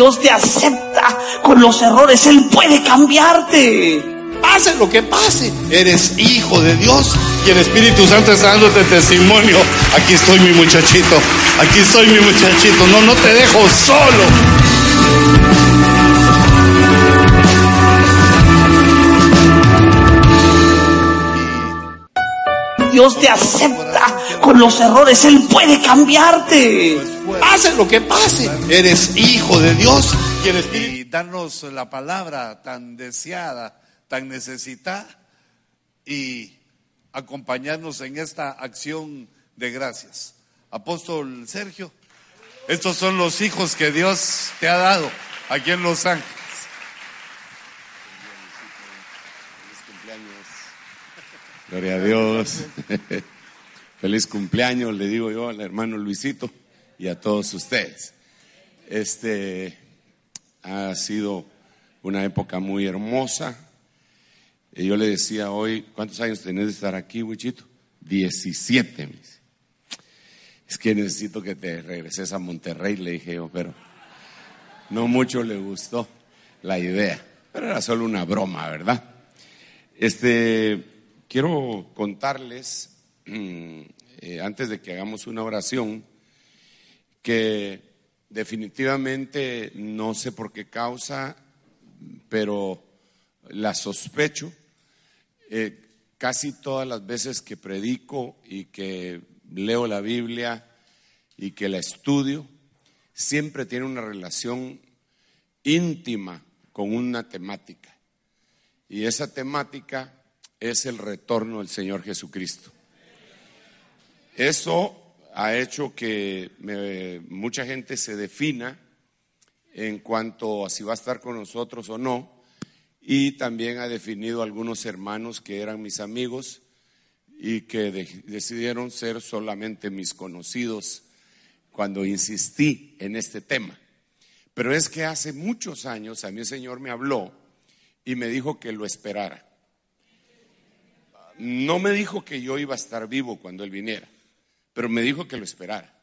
Dios te acepta con los errores. Él puede cambiarte. Pase lo que pase. Eres hijo de Dios y el Espíritu Santo está dándote testimonio. Aquí estoy mi muchachito. Aquí estoy mi muchachito. No, no te dejo solo. Dios te acepta con los errores. Él puede cambiarte. Pase lo que pase. Eres hijo de Dios y el Espíritu. Y darnos la palabra tan deseada, tan necesitada y acompañarnos en esta acción de gracias. Apóstol Sergio, estos son los hijos que Dios te ha dado aquí en Los Ángeles. Gloria a Dios. Feliz cumpleaños, le digo yo al hermano Luisito y a todos ustedes. Este ha sido una época muy hermosa. Y yo le decía hoy, ¿cuántos años tenés de estar aquí, Wichito? 17. Es que necesito que te regreses a Monterrey, le dije yo, pero no mucho le gustó la idea. Pero era solo una broma, ¿verdad? Este, quiero contarles, eh, antes de que hagamos una oración, que definitivamente no sé por qué causa, pero la sospecho. Eh, casi todas las veces que predico y que leo la Biblia y que la estudio, siempre tiene una relación íntima con una temática. Y esa temática es el retorno del Señor Jesucristo. Eso ha hecho que mucha gente se defina en cuanto a si va a estar con nosotros o no, y también ha definido algunos hermanos que eran mis amigos y que decidieron ser solamente mis conocidos cuando insistí en este tema. Pero es que hace muchos años a mí el Señor me habló y me dijo que lo esperara. No me dijo que yo iba a estar vivo cuando Él viniera, pero me dijo que lo esperara.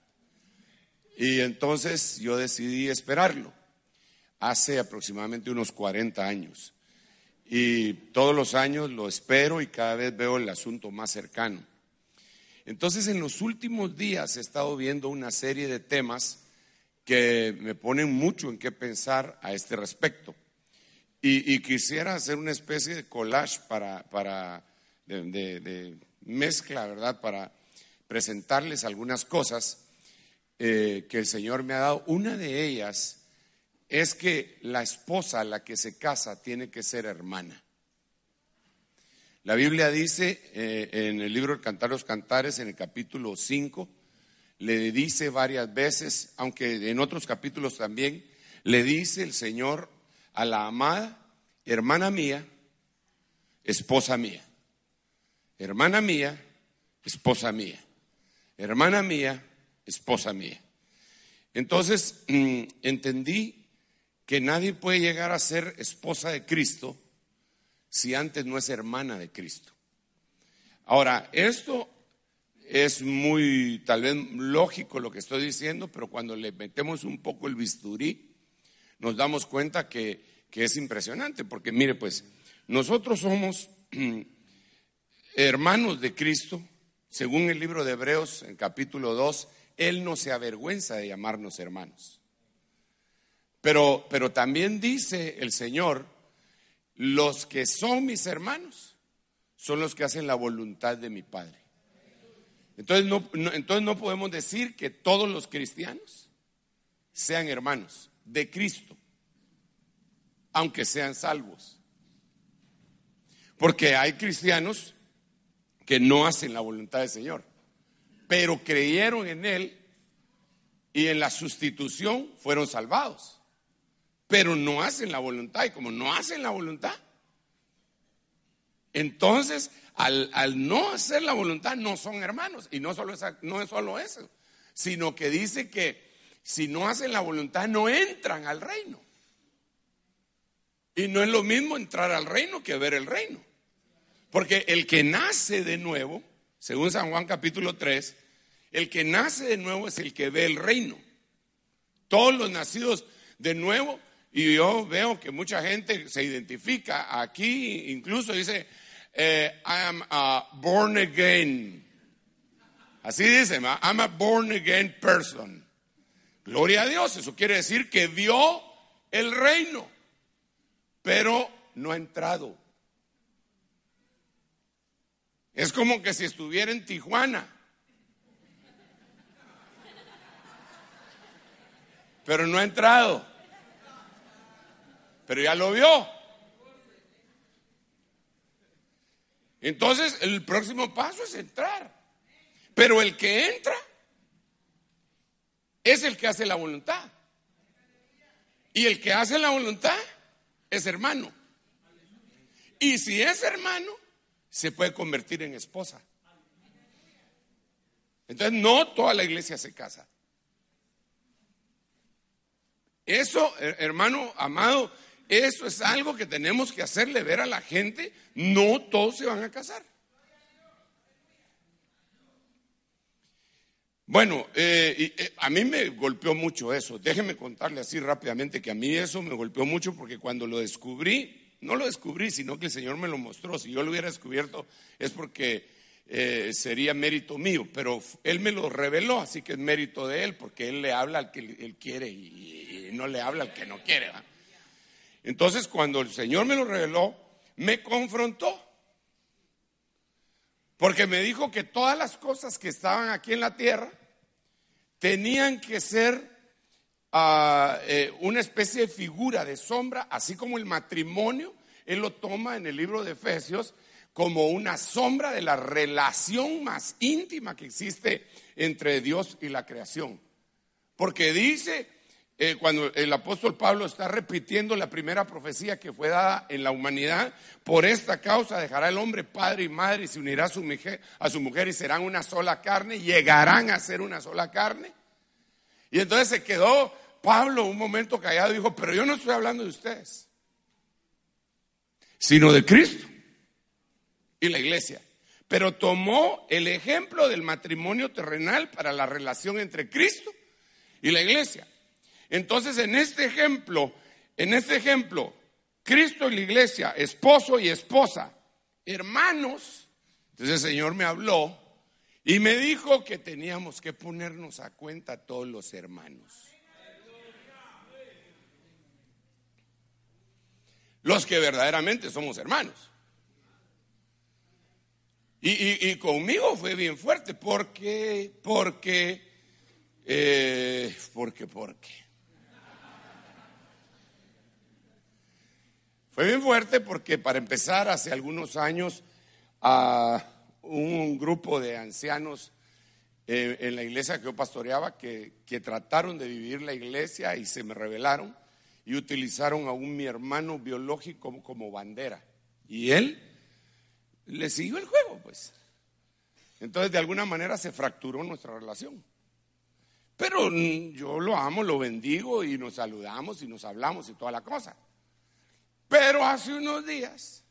Y entonces yo decidí esperarlo hace aproximadamente unos 40 años. Y todos los años lo espero y cada vez veo el asunto más cercano. Entonces en los últimos días he estado viendo una serie de temas que me ponen mucho en qué pensar a este respecto. Y, quisiera hacer una especie de collage para, para de, mezcla, ¿verdad? Para presentarles algunas cosas eh, que el Señor me ha dado. Una de ellas es que la esposa a la que se casa tiene que ser hermana. La Biblia dice eh, en el libro del Cantar los Cantares, en el capítulo 5, le dice varias veces, aunque en otros capítulos también, le dice el Señor a la amada, hermana mía, esposa mía. Hermana mía, esposa mía. Hermana mía, esposa mía. Entonces mm, entendí que nadie puede llegar a ser esposa de Cristo si antes no es hermana de Cristo. Ahora, esto es muy, tal vez lógico lo que estoy diciendo, pero cuando le metemos un poco el bisturí, nos damos cuenta que, que es impresionante, porque mire, pues, nosotros somos hermanos de Cristo, según el libro de Hebreos, en capítulo 2, Él no se avergüenza de llamarnos hermanos. Pero, pero también dice el Señor, los que son mis hermanos son los que hacen la voluntad de mi Padre. Entonces entonces no podemos decir que todos los cristianos sean hermanos de Cristo, aunque sean salvos. Porque hay cristianos que no hacen la voluntad del Señor. pero creyeron en Él y en la sustitución fueron salvados. Pero no hacen la voluntad y como no hacen la voluntad, entonces al, no hacer la voluntad no son hermanos. Y no solo, no es solo eso, sino que dice que si no hacen la voluntad no entran al reino. Y no es lo mismo entrar al reino que ver el reino. Porque el que nace de nuevo, según San Juan capítulo 3, el que nace de nuevo es el que ve el reino. Todos los nacidos de nuevo, y yo veo que mucha gente se identifica aquí, incluso dice, eh, I am a born again. Así dice, I'm a born again person. Gloria a Dios, eso quiere decir que vio el reino pero no ha entrado. Es como que si estuviera en Tijuana. Pero no ha entrado. Pero ya lo vio. Entonces el próximo paso es entrar. Pero el que entra es el que hace la voluntad. Y el que hace la voluntad es hermano. Y si es hermano, se puede convertir en esposa. Entonces no toda la iglesia se casa. Eso, hermano amado, eso es algo que tenemos que hacerle ver a la gente. No todos se van a casar. Bueno, eh, eh, a mí me golpeó mucho eso. Déjeme contarle así rápidamente que a mí eso me golpeó mucho porque cuando lo descubrí, no lo descubrí, sino que el Señor me lo mostró. Si yo lo hubiera descubierto es porque eh, sería mérito mío, pero Él me lo reveló, así que es mérito de Él porque Él le habla al que Él quiere y, no le habla al que no quiere. Entonces, cuando el Señor me lo reveló, me confrontó. Porque me dijo que todas las cosas que estaban aquí en la tierra tenían que ser eh, una especie de figura de sombra, así como el matrimonio, él lo toma en el libro de Efesios como una sombra de la relación más íntima que existe entre Dios y la creación. Porque dice eh, cuando el apóstol Pablo está repitiendo la primera profecía que fue dada en la humanidad, por esta causa dejará el hombre padre y madre y se unirá a su, mujer, a su mujer y serán una sola carne, llegarán a ser una sola carne. Y entonces se quedó Pablo un momento callado dijo, pero yo no estoy hablando de ustedes, sino de Cristo y la iglesia. Pero tomó el ejemplo del matrimonio terrenal para la relación entre Cristo y la iglesia. Entonces, en este ejemplo, en este ejemplo, Cristo y la iglesia, esposo y esposa, hermanos, entonces el Señor me habló y me dijo que teníamos que ponernos a cuenta todos los hermanos. Los que verdaderamente somos hermanos. Y, conmigo fue bien fuerte porque, porque, eh, porque, porque. Fue bien fuerte porque para empezar, hace algunos años, a un grupo de ancianos eh, en la iglesia que yo pastoreaba que, trataron de vivir la iglesia y se me rebelaron y utilizaron a un mi hermano biológico como, bandera. Y él le siguió el juego, pues. Entonces, de alguna manera se fracturó nuestra relación. Pero mm, yo lo amo, lo bendigo y nos saludamos y nos hablamos y toda la cosa. Pero hace unos días,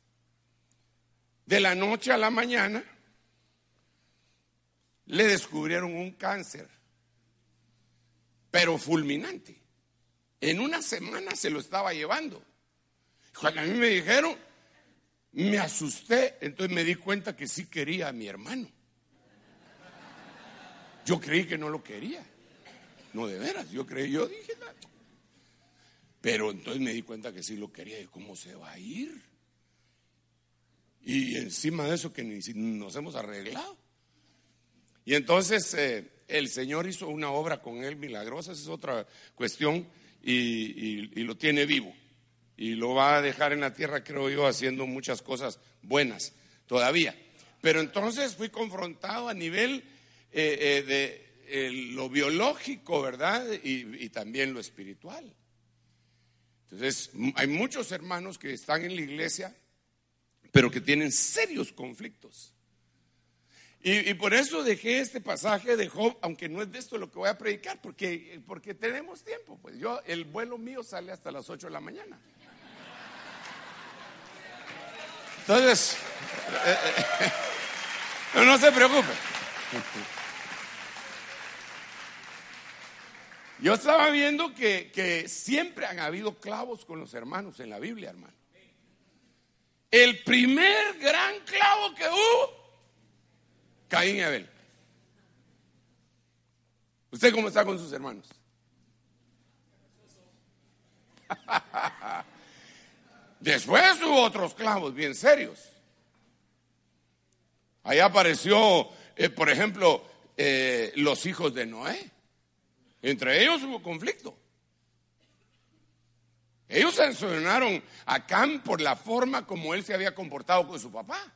de la noche a la mañana, le descubrieron un cáncer, pero fulminante. En una semana se lo estaba llevando. Cuando a mí me dijeron, me asusté, entonces me di cuenta que sí quería a mi hermano. Yo creí que no lo quería. No, de veras, yo creí, yo dije, pero entonces me di cuenta que sí lo quería y cómo se va a ir. Y encima de eso que ni nos hemos arreglado. Y entonces eh, el Señor hizo una obra con él milagrosa, esa es otra cuestión, y, lo tiene vivo. Y lo va a dejar en la tierra, creo yo, haciendo muchas cosas buenas todavía. Pero entonces fui confrontado a nivel eh, de lo biológico, ¿verdad? y también lo espiritual. Entonces, hay muchos hermanos que están en la iglesia, pero que tienen serios conflictos. Y, por eso dejé este pasaje de Job, aunque no es de esto lo que voy a predicar, porque, porque tenemos tiempo. Pues yo, el vuelo mío sale hasta las 8 de la mañana. Entonces, eh, eh, no, se preocupe. Yo estaba viendo que, que, siempre han habido clavos con los hermanos en la Biblia, hermano. El primer gran clavo que hubo Caín y Abel. ¿Usted cómo está con sus hermanos? Después hubo otros clavos bien serios. Ahí apareció, eh, por ejemplo, eh, los hijos de Noé. Entre ellos hubo conflicto. Ellos sancionaron a Cam por la forma como él se había comportado con su papá.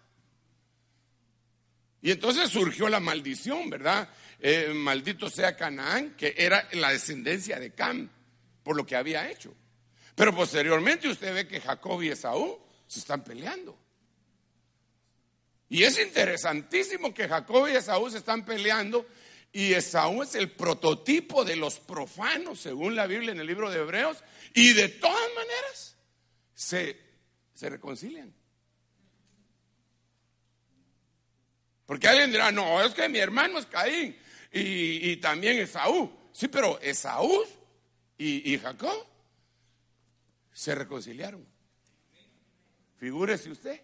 Y entonces surgió la maldición, ¿verdad? Eh, maldito sea Canaán, que era la descendencia de Cam, por lo que había hecho. Pero posteriormente usted ve que Jacob y Esaú se están peleando. Y es interesantísimo que Jacob y Esaú se están peleando y Esaú es el prototipo de los profanos, según la Biblia en el libro de Hebreos, y de todas maneras se, se reconcilian. Porque alguien dirá, no, es que mi hermano es Caín y, también Esaú. Sí, pero Esaú y, Jacob se reconciliaron. Figúrese usted.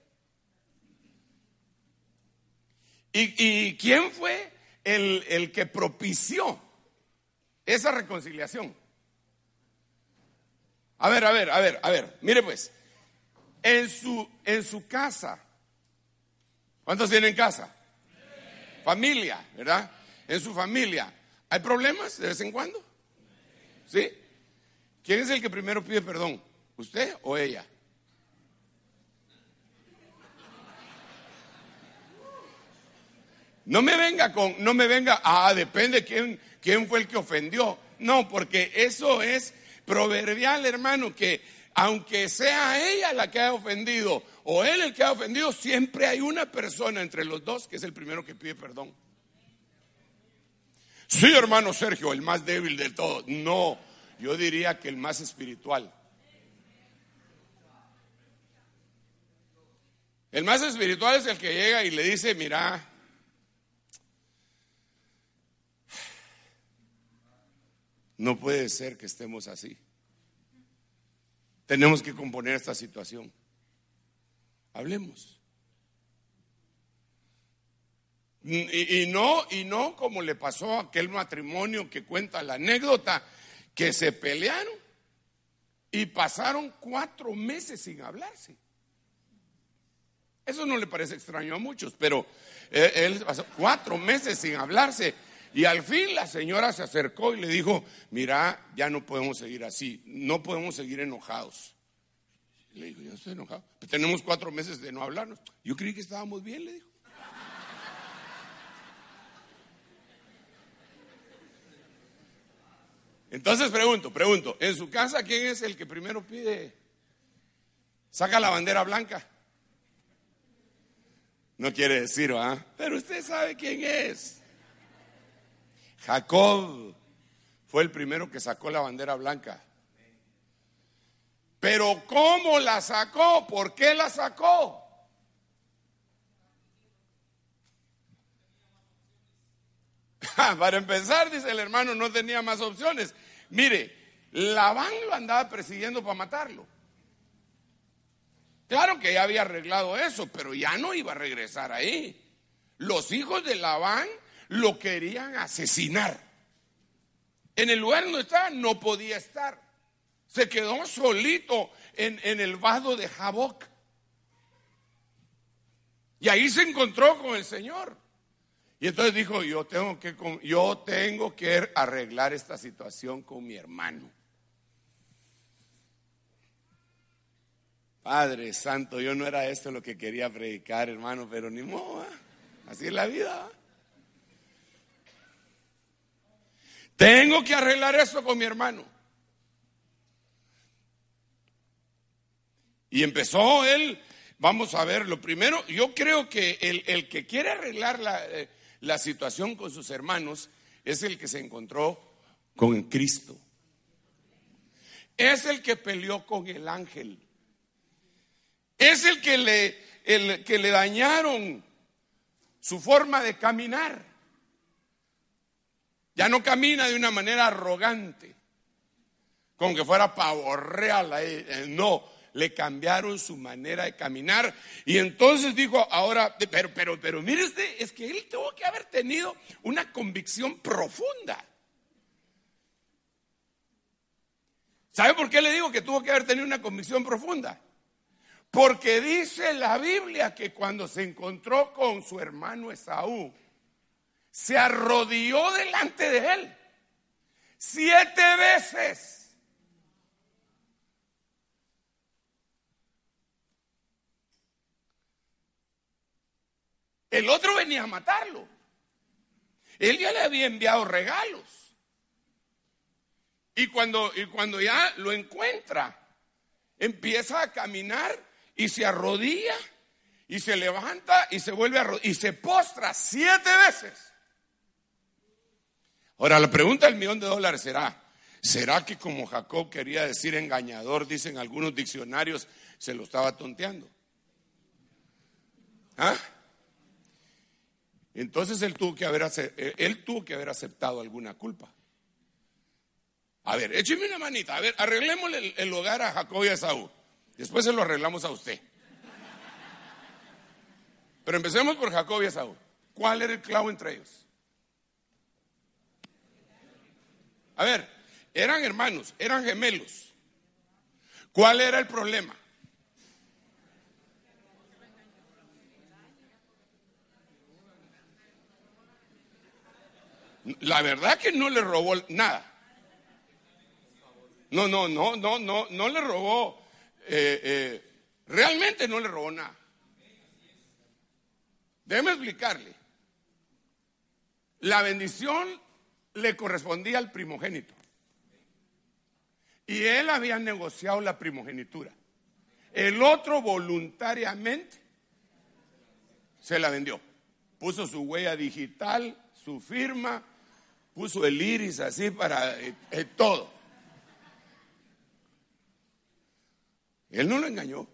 ¿Y, quién fue el, el, que propició esa reconciliación? A ver, a ver, a ver, a ver, mire pues, en su, en su casa, ¿cuántos tienen casa? Familia, ¿verdad? En su familia. ¿Hay problemas de vez en cuando? ¿Sí? ¿Quién es el que primero pide perdón? ¿Usted o ella? No me venga con, no me venga, ah, depende quién, quién fue el que ofendió. No, porque eso es proverbial, hermano, que aunque sea ella la que ha ofendido o él el que ha ofendido, siempre hay una persona entre los dos que es el primero que pide perdón. Sí, hermano Sergio, el más débil de todos. No, yo diría que el más espiritual. El más espiritual es el que llega y le dice, mira, no puede ser que estemos así. Tenemos que componer esta situación. Hablemos. Y, no, y no como le pasó a aquel matrimonio que cuenta la anécdota, que se pelearon y pasaron cuatro meses sin hablarse. Eso no le parece extraño a muchos, pero él, él pasó cuatro meses sin hablarse y al fin la señora se acercó y le dijo, mira, ya no podemos seguir así, no podemos seguir enojados. Le dijo, yo estoy enojado. tenemos cuatro meses de no hablarnos. Yo creí que estábamos bien, le dijo. Entonces pregunto, pregunto, ¿en su casa quién es el que primero pide? Saca la bandera blanca. No quiere decir, ¿ah? Pero usted sabe quién es. Jacob fue el primero que sacó la bandera blanca. Pero ¿cómo la sacó? ¿Por qué la sacó? Para empezar, dice el hermano, no tenía más opciones. Mire, Labán lo andaba persiguiendo para matarlo. Claro que ya había arreglado eso, pero ya no iba a regresar ahí. Los hijos de Labán lo querían asesinar. En el lugar donde estaba no podía estar. Se quedó solito en, el vado de Jaboc. Y ahí se encontró con el Señor. Y entonces dijo, yo tengo que, yo tengo que arreglar esta situación con mi hermano. Padre Santo, yo no era esto lo que quería predicar, hermano, pero ni modo, así es la vida. Tengo que arreglar esto con mi hermano. Y empezó él, vamos a ver, lo primero, yo creo que el, que quiere arreglar la, eh, la situación con sus hermanos es el que se encontró con Cristo. Es el que peleó con el ángel. Es el que le, que le dañaron su forma de caminar. Ya no camina de una manera arrogante, como que fuera pavo real. Eh, no, le cambiaron su manera de caminar. Y entonces dijo, ahora, pero, pero, pero mire usted, es que él tuvo que haber tenido una convicción profunda. ¿Sabe por qué le digo que tuvo que haber tenido una convicción profunda? Porque dice la Biblia que cuando se encontró con su hermano Esaú, se arrodilló delante de él siete veces. El otro venía a matarlo. Él ya le había enviado regalos. Y cuando, y cuando ya lo encuentra, empieza a caminar y se arrodilla y se levanta y se vuelve a y se postra siete veces. Ahora la pregunta del millón de dólares será, ¿será que como Jacob quería decir engañador, dicen algunos diccionarios, se lo estaba tonteando? ¿Ah? Entonces él tuvo que haber, él tuvo que haber aceptado alguna culpa. A ver, écheme una manita. A ver, arreglemos el, hogar a Jacob y a Saúl. Después se lo arreglamos a usted. Pero empecemos por Jacob y Saúl. ¿Cuál era el clavo entre ellos? A ver, eran hermanos, eran gemelos. ¿Cuál era el problema? La verdad que no le robó nada. No, no, no, no, no, no le robó. Eh, eh, realmente no le robó nada. Déjeme explicarle. La bendición le correspondía al primogénito. Y él había negociado la primogenitura. El otro voluntariamente se la vendió. Puso su huella digital, su firma, puso el iris así para eh, todo. Él no lo engañó.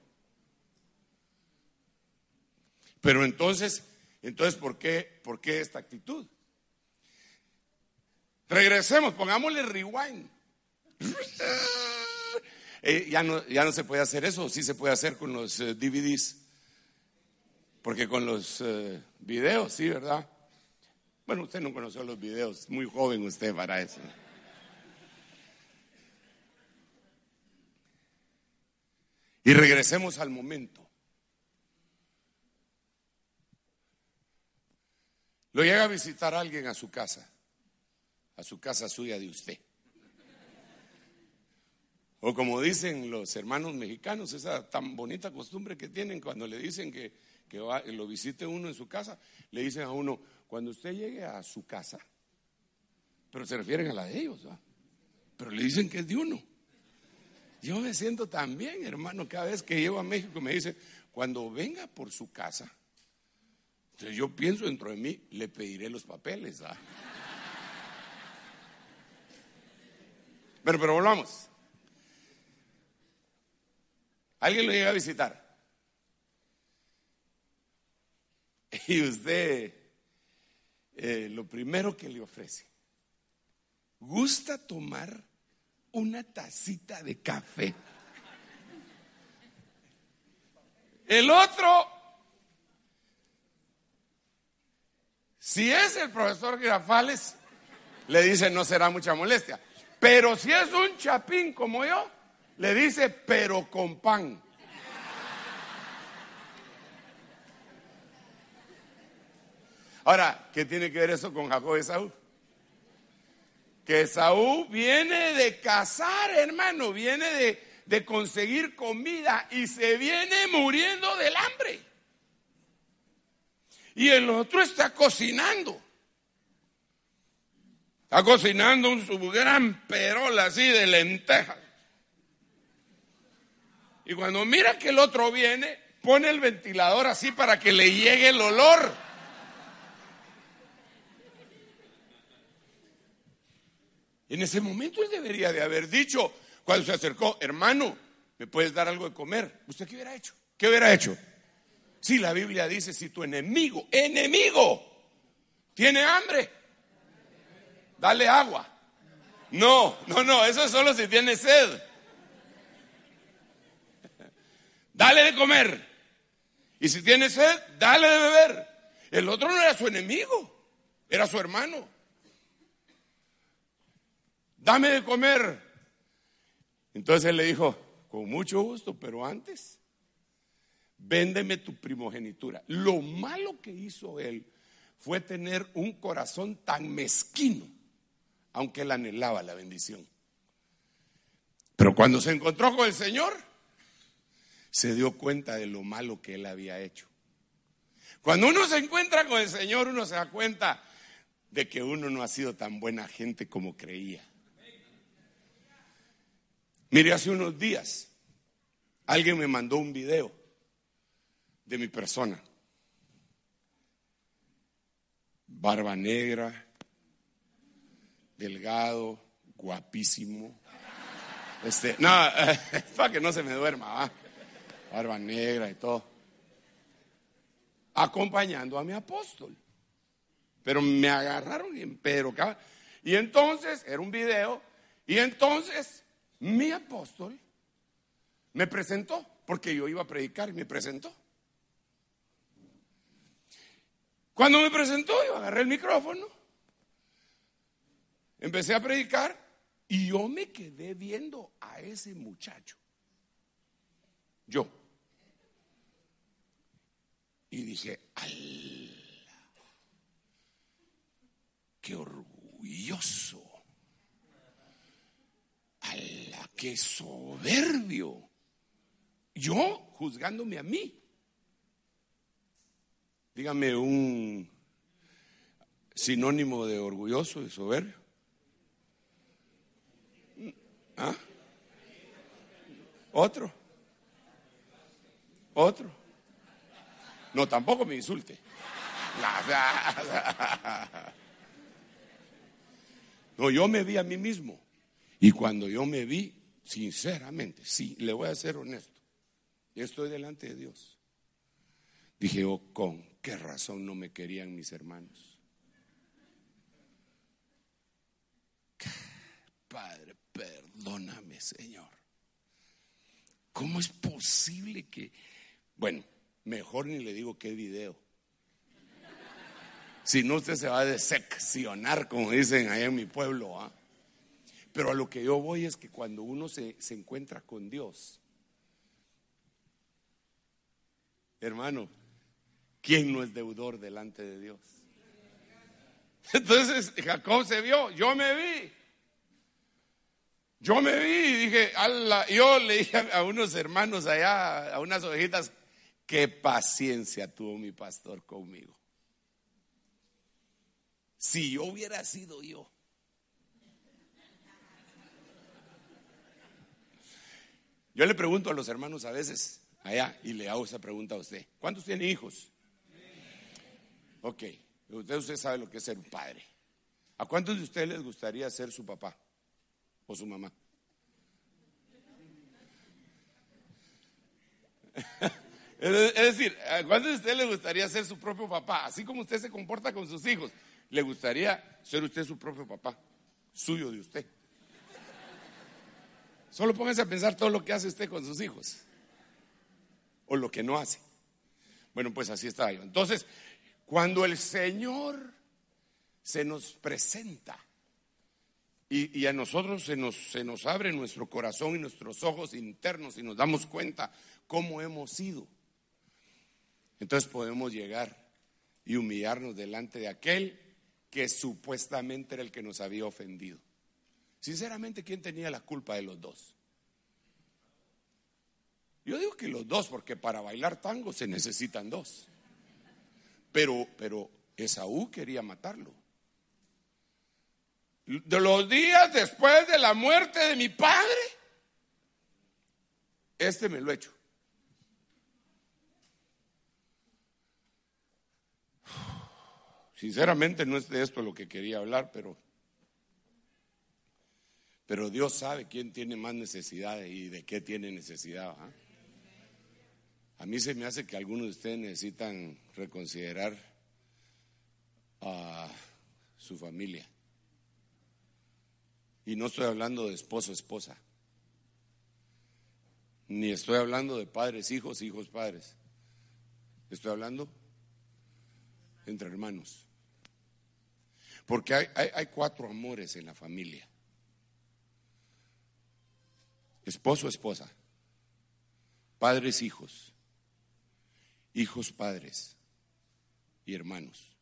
Pero entonces, entonces, ¿por qué, por qué esta actitud? Regresemos, pongámosle rewind. Eh, ya, no, ya no se puede hacer eso, sí se puede hacer con los eh, DVDs. Porque con los eh, videos, sí, ¿verdad? Bueno, usted no conoció los videos, muy joven usted para eso. Y regresemos al momento. Lo llega a visitar alguien a su casa, a su casa suya de usted. O como dicen los hermanos mexicanos, esa tan bonita costumbre que tienen cuando le dicen que, lo visite uno en su casa, le dicen a uno, cuando usted llegue a su casa, pero se refieren a la de ellos, pero le dicen que es de uno. Yo me siento tan bien, hermano, cada vez que llego a México me dice, cuando venga por su casa, entonces yo pienso dentro de mí, le pediré los papeles. ¿ah? Pero, pero volvamos. Alguien lo llega a visitar. Y usted, eh, lo primero que le ofrece, gusta tomar una tacita de café. El otro, si es el profesor Girafales, le dice no será mucha molestia. Pero si es un chapín como yo, le dice pero con pan. Ahora, ¿qué tiene que ver eso con Jacob y Saúl? que Saúl viene de cazar, hermano, viene de, de conseguir comida y se viene muriendo del hambre. Y el otro está cocinando. Está cocinando un su gran perola así de lentejas. Y cuando mira que el otro viene, pone el ventilador así para que le llegue el olor. En ese momento él debería de haber dicho, cuando se acercó, hermano, ¿me puedes dar algo de comer? ¿Usted qué hubiera hecho? ¿Qué hubiera hecho? Si la Biblia dice, si tu enemigo, enemigo, tiene hambre, dale agua. No, no, no, eso es solo si tiene sed. Dale de comer. Y si tiene sed, dale de beber. El otro no era su enemigo, era su hermano. Dame de comer. Entonces él le dijo, con mucho gusto, pero antes, véndeme tu primogenitura. Lo malo que hizo él fue tener un corazón tan mezquino aunque él anhelaba la bendición. Pero cuando se encontró con el Señor, se dio cuenta de lo malo que él había hecho. Cuando uno se encuentra con el Señor, uno se da cuenta de que uno no ha sido tan buena gente como creía. Mire, hace unos días alguien me mandó un video de mi persona. Barba negra, delgado, guapísimo. Este, no, para que no se me duerma, barba negra y todo. Acompañando a mi apóstol. Pero me agarraron en Pedro. Y entonces, era un video, y entonces mi apóstol me presentó, porque yo iba a predicar y me presentó. Cuando me presentó, yo agarré el micrófono Empecé a predicar y yo me quedé viendo a ese muchacho. Yo. Y dije, ¡Ala! ¡Qué orgulloso! ¡Ala! ¡Qué soberbio! Yo juzgándome a mí. Dígame un sinónimo de orgulloso y soberbio. ¿Ah? Otro. Otro. No, tampoco me insulte. No, yo me vi a mí mismo. Y cuando yo me vi, sinceramente, sí, le voy a ser honesto. Estoy delante de Dios. Dije, oh, con qué razón no me querían mis hermanos. Padre, perdóname, Señor. ¿Cómo es posible que... Bueno, mejor ni le digo qué video. Si no, usted se va a decepcionar, como dicen allá en mi pueblo. ¿ah? Pero a lo que yo voy es que cuando uno se, se encuentra con Dios, hermano, ¿quién no es deudor delante de Dios? Entonces Jacob se vio, yo me vi. Yo me vi y dije, yo le dije a unos hermanos allá, a unas ovejitas, qué paciencia tuvo mi pastor conmigo. Si yo hubiera sido yo. Yo le pregunto a los hermanos a veces, allá, y le hago esa pregunta a usted. ¿Cuántos tienen hijos? Ok, usted, usted sabe lo que es ser un padre. ¿A cuántos de ustedes les gustaría ser su papá? o su mamá. Es decir, ¿a cuántos de ustedes le gustaría ser su propio papá? Así como usted se comporta con sus hijos, ¿le gustaría ser usted su propio papá? Suyo de usted. Solo pónganse a pensar todo lo que hace usted con sus hijos. O lo que no hace. Bueno, pues así está yo. Entonces, cuando el Señor se nos presenta y, a nosotros se nos, se nos abre nuestro corazón y nuestros ojos internos y nos damos cuenta cómo hemos sido. Entonces podemos llegar y humillarnos delante de aquel que supuestamente era el que nos había ofendido. Sinceramente, ¿quién tenía la culpa de los dos? Yo digo que los dos, porque para bailar tango se necesitan dos. Pero, pero Esaú quería matarlo de los días después de la muerte de mi padre, este me lo he hecho. Sinceramente no es de esto lo que quería hablar, pero, pero Dios sabe quién tiene más necesidad y de qué tiene necesidad. ¿ah? A mí se me hace que algunos de ustedes necesitan reconsiderar a su familia. Y no estoy hablando de esposo, esposa. Ni estoy hablando de padres, hijos, hijos, padres. Estoy hablando entre hermanos. Porque hay, cuatro amores en la familia. Esposo, esposa. Padres, hijos. Hijos, padres. Y hermanos.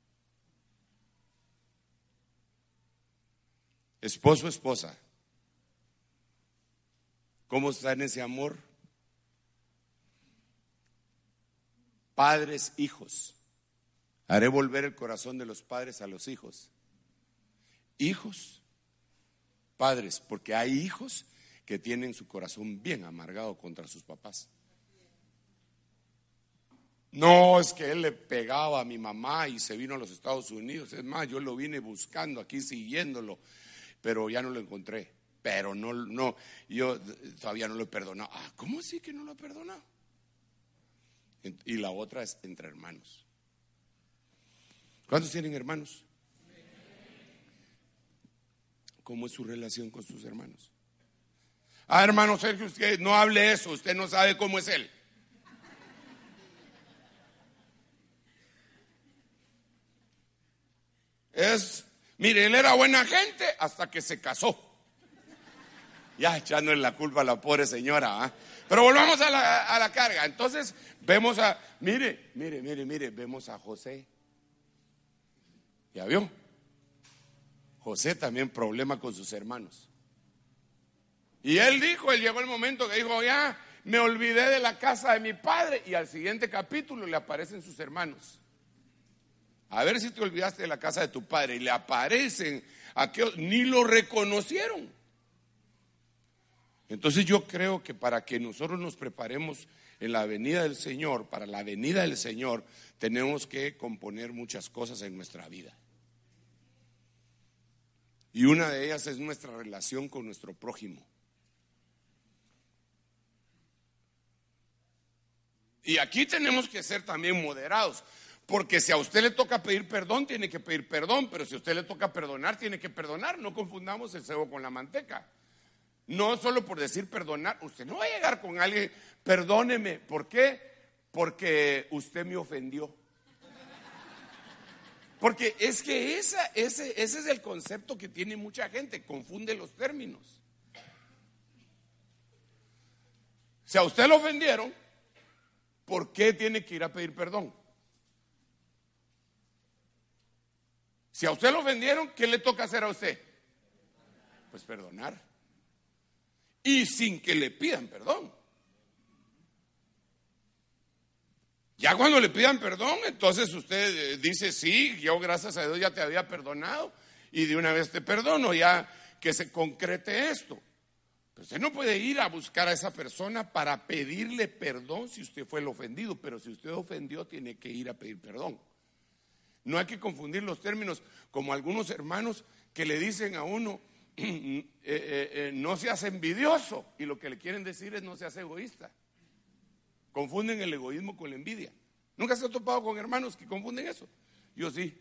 Esposo, esposa. ¿Cómo está en ese amor? Padres, hijos. Haré volver el corazón de los padres a los hijos. Hijos, padres, porque hay hijos que tienen su corazón bien amargado contra sus papás. No, es que él le pegaba a mi mamá y se vino a los Estados Unidos. Es más, yo lo vine buscando aquí siguiéndolo pero ya no lo encontré. Pero no, no, yo todavía no lo he perdonado. Ah, ¿cómo así que no lo he perdonado? Y la otra es entre hermanos. ¿Cuántos tienen hermanos? ¿Cómo es su relación con sus hermanos? Ah, hermano Sergio, usted no hable eso, usted no sabe cómo es él. Es Mire, él era buena gente hasta que se casó. Ya echándole la culpa a la pobre señora. ¿ah? Pero volvamos a la, a la carga. Entonces vemos a, mire, mire, mire, mire, vemos a José. ¿Ya vio? José también problema con sus hermanos. Y él dijo, él llegó el momento que dijo, ya me olvidé de la casa de mi padre. Y al siguiente capítulo le aparecen sus hermanos. A ver si te olvidaste de la casa de tu padre y le aparecen aquellos, ni lo reconocieron. Entonces yo creo que para que nosotros nos preparemos en la venida del Señor, para la venida del Señor, tenemos que componer muchas cosas en nuestra vida. Y una de ellas es nuestra relación con nuestro prójimo. Y aquí tenemos que ser también moderados. Porque si a usted le toca pedir perdón, tiene que pedir perdón, pero si a usted le toca perdonar, tiene que perdonar. No confundamos el cebo con la manteca. No solo por decir perdonar, usted no va a llegar con alguien, perdóneme. ¿Por qué? Porque usted me ofendió. Porque es que esa, ese, ese es el concepto que tiene mucha gente, confunde los términos. Si a usted lo ofendieron, ¿por qué tiene que ir a pedir perdón? Si a usted lo ofendieron, ¿qué le toca hacer a usted? Pues perdonar. Y sin que le pidan perdón. Ya cuando le pidan perdón, entonces usted eh, dice, sí, yo gracias a Dios ya te había perdonado y de una vez te perdono, ya que se concrete esto. Usted no puede ir a buscar a esa persona para pedirle perdón si usted fue el ofendido, pero si usted ofendió, tiene que ir a pedir perdón. No hay que confundir los términos como algunos hermanos que le dicen a uno, eh, eh, eh, no seas envidioso. Y lo que le quieren decir es no seas egoísta. Confunden el egoísmo con la envidia. ¿Nunca se ha topado con hermanos que confunden eso? Yo sí.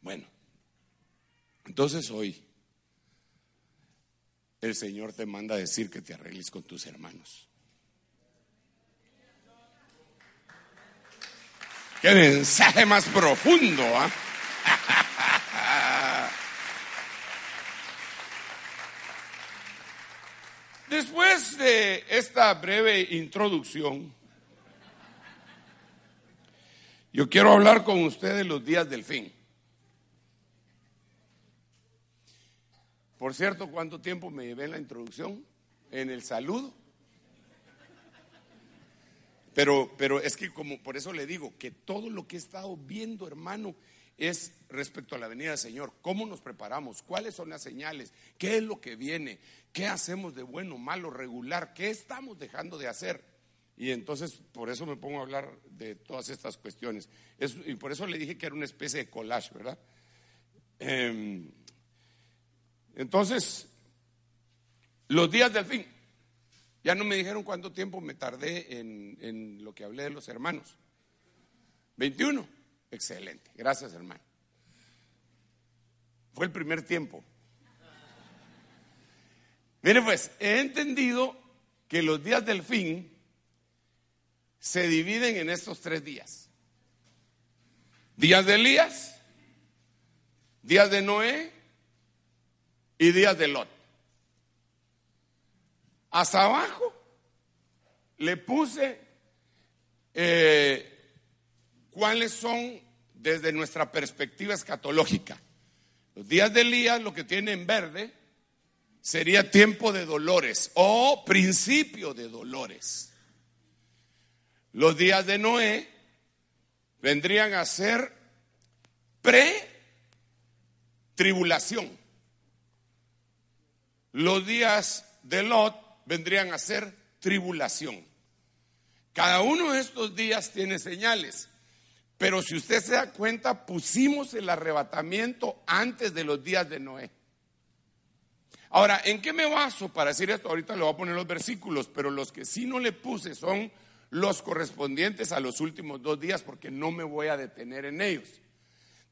Bueno, entonces hoy el Señor te manda a decir que te arregles con tus hermanos. Qué mensaje más profundo. ¿ah? Después de esta breve introducción, yo quiero hablar con ustedes los días del fin. Por cierto, ¿cuánto tiempo me llevé en la introducción? En el saludo. Pero, pero es que como por eso le digo que todo lo que he estado viendo, hermano, es respecto a la venida del Señor. ¿Cómo nos preparamos? ¿Cuáles son las señales? ¿Qué es lo que viene? ¿Qué hacemos de bueno, malo, regular? ¿Qué estamos dejando de hacer? Y entonces por eso me pongo a hablar de todas estas cuestiones. y por eso le dije que era una especie de collage, ¿verdad? Em, entonces, los días del fin. Ya no me dijeron cuánto tiempo me tardé en, en lo que hablé de los hermanos. 21. Excelente. Gracias, hermano. Fue el primer tiempo. Mire, pues, he entendido que los días del fin se dividen en estos tres días. Días de Elías, días de Noé y días de Lot. Hasta abajo le puse eh, cuáles son desde nuestra perspectiva escatológica. Los días de Elías, lo que tiene en verde, sería tiempo de dolores o principio de dolores. Los días de Noé vendrían a ser pre-tribulación. Los días de Lot vendrían a ser tribulación. Cada uno de estos días tiene señales, pero si usted se da cuenta, pusimos el arrebatamiento antes de los días de Noé. Ahora, ¿en qué me baso para decir esto? Ahorita le voy a poner los versículos, pero los que sí no le puse son los correspondientes a los últimos dos días porque no me voy a detener en ellos.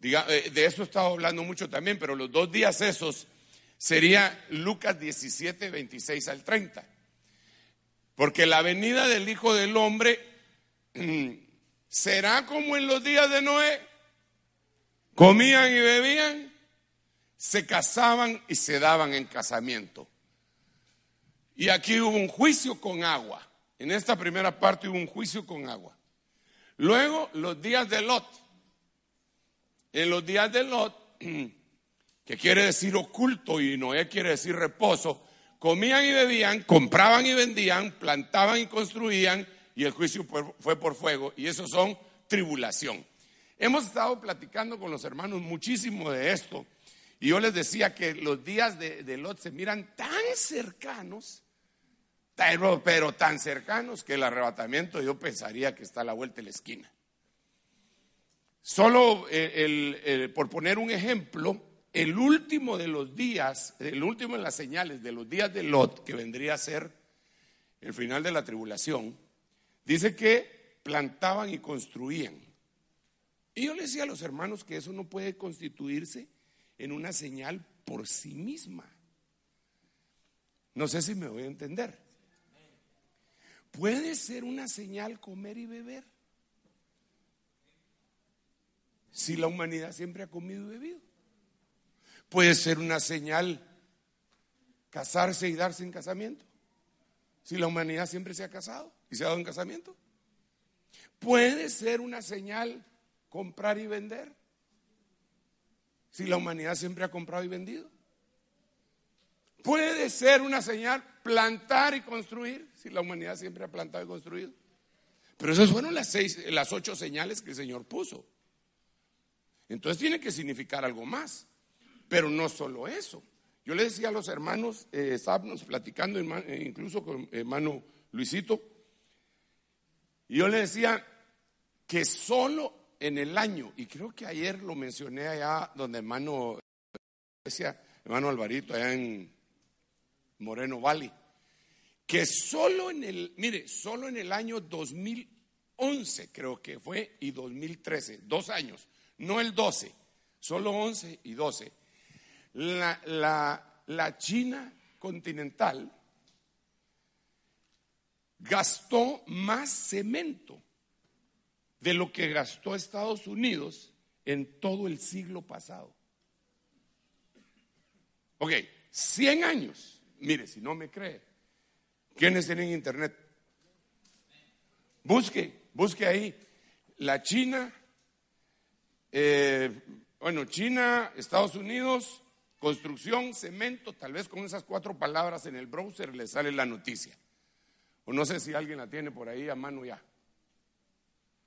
Eh, de eso he estado hablando mucho también, pero los dos días esos sería Lucas 17, 26 al 30. Porque la venida del Hijo del Hombre será como en los días de Noé. Comían y bebían, se casaban y se daban en casamiento. Y aquí hubo un juicio con agua. En esta primera parte hubo un juicio con agua. Luego, los días de Lot. En los días de Lot, que quiere decir oculto y Noé quiere decir reposo, comían y bebían, compraban y vendían, plantaban y construían, y el juicio fue por fuego, y eso son tribulación. Hemos estado platicando con los hermanos muchísimo de esto, y yo les decía que los días de, Lot se miran tan cercanos pero, tan cercanos que el arrebatamiento yo pensaría que está a la vuelta de la esquina. Solo eh, por poner un ejemplo, el último de los días, el último en las señales de los días de Lot, que vendría a ser el final de la tribulación, dice que plantaban y construían. Y yo le decía a los hermanos que eso no puede constituirse en una señal por sí misma. No sé si me voy a entender. ¿Puede ser una señal comer y beber? Si la humanidad siempre ha comido y bebido. Puede ser una señal casarse y darse en casamiento. Si la humanidad siempre se ha casado y se ha dado en casamiento. Puede ser una señal comprar y vender. Si la humanidad siempre ha comprado y vendido. Puede ser una señal plantar y construir, si la humanidad siempre ha plantado y construido. Pero esas fueron las, seis, las ocho señales que el Señor puso. Entonces tiene que significar algo más. Pero no solo eso. Yo le decía a los hermanos, eh, estábamos platicando eh, incluso con hermano Luisito, y yo le decía que solo en el año, y creo que ayer lo mencioné allá donde hermano, decía, hermano Alvarito, allá en Moreno Valley, que solo en el, mire, solo en el año 2011 creo que fue y 2013, dos años, no el 12, solo 11 y 12, la, la, la China continental gastó más cemento de lo que gastó Estados Unidos en todo el siglo pasado. Ok, 100 años Mire, si no me cree, ¿quiénes tienen internet? Busque, busque ahí. La China, eh, bueno, China, Estados Unidos, Construcción, cemento, tal vez con esas cuatro palabras en el browser le sale la noticia. O no sé si alguien la tiene por ahí a mano ya.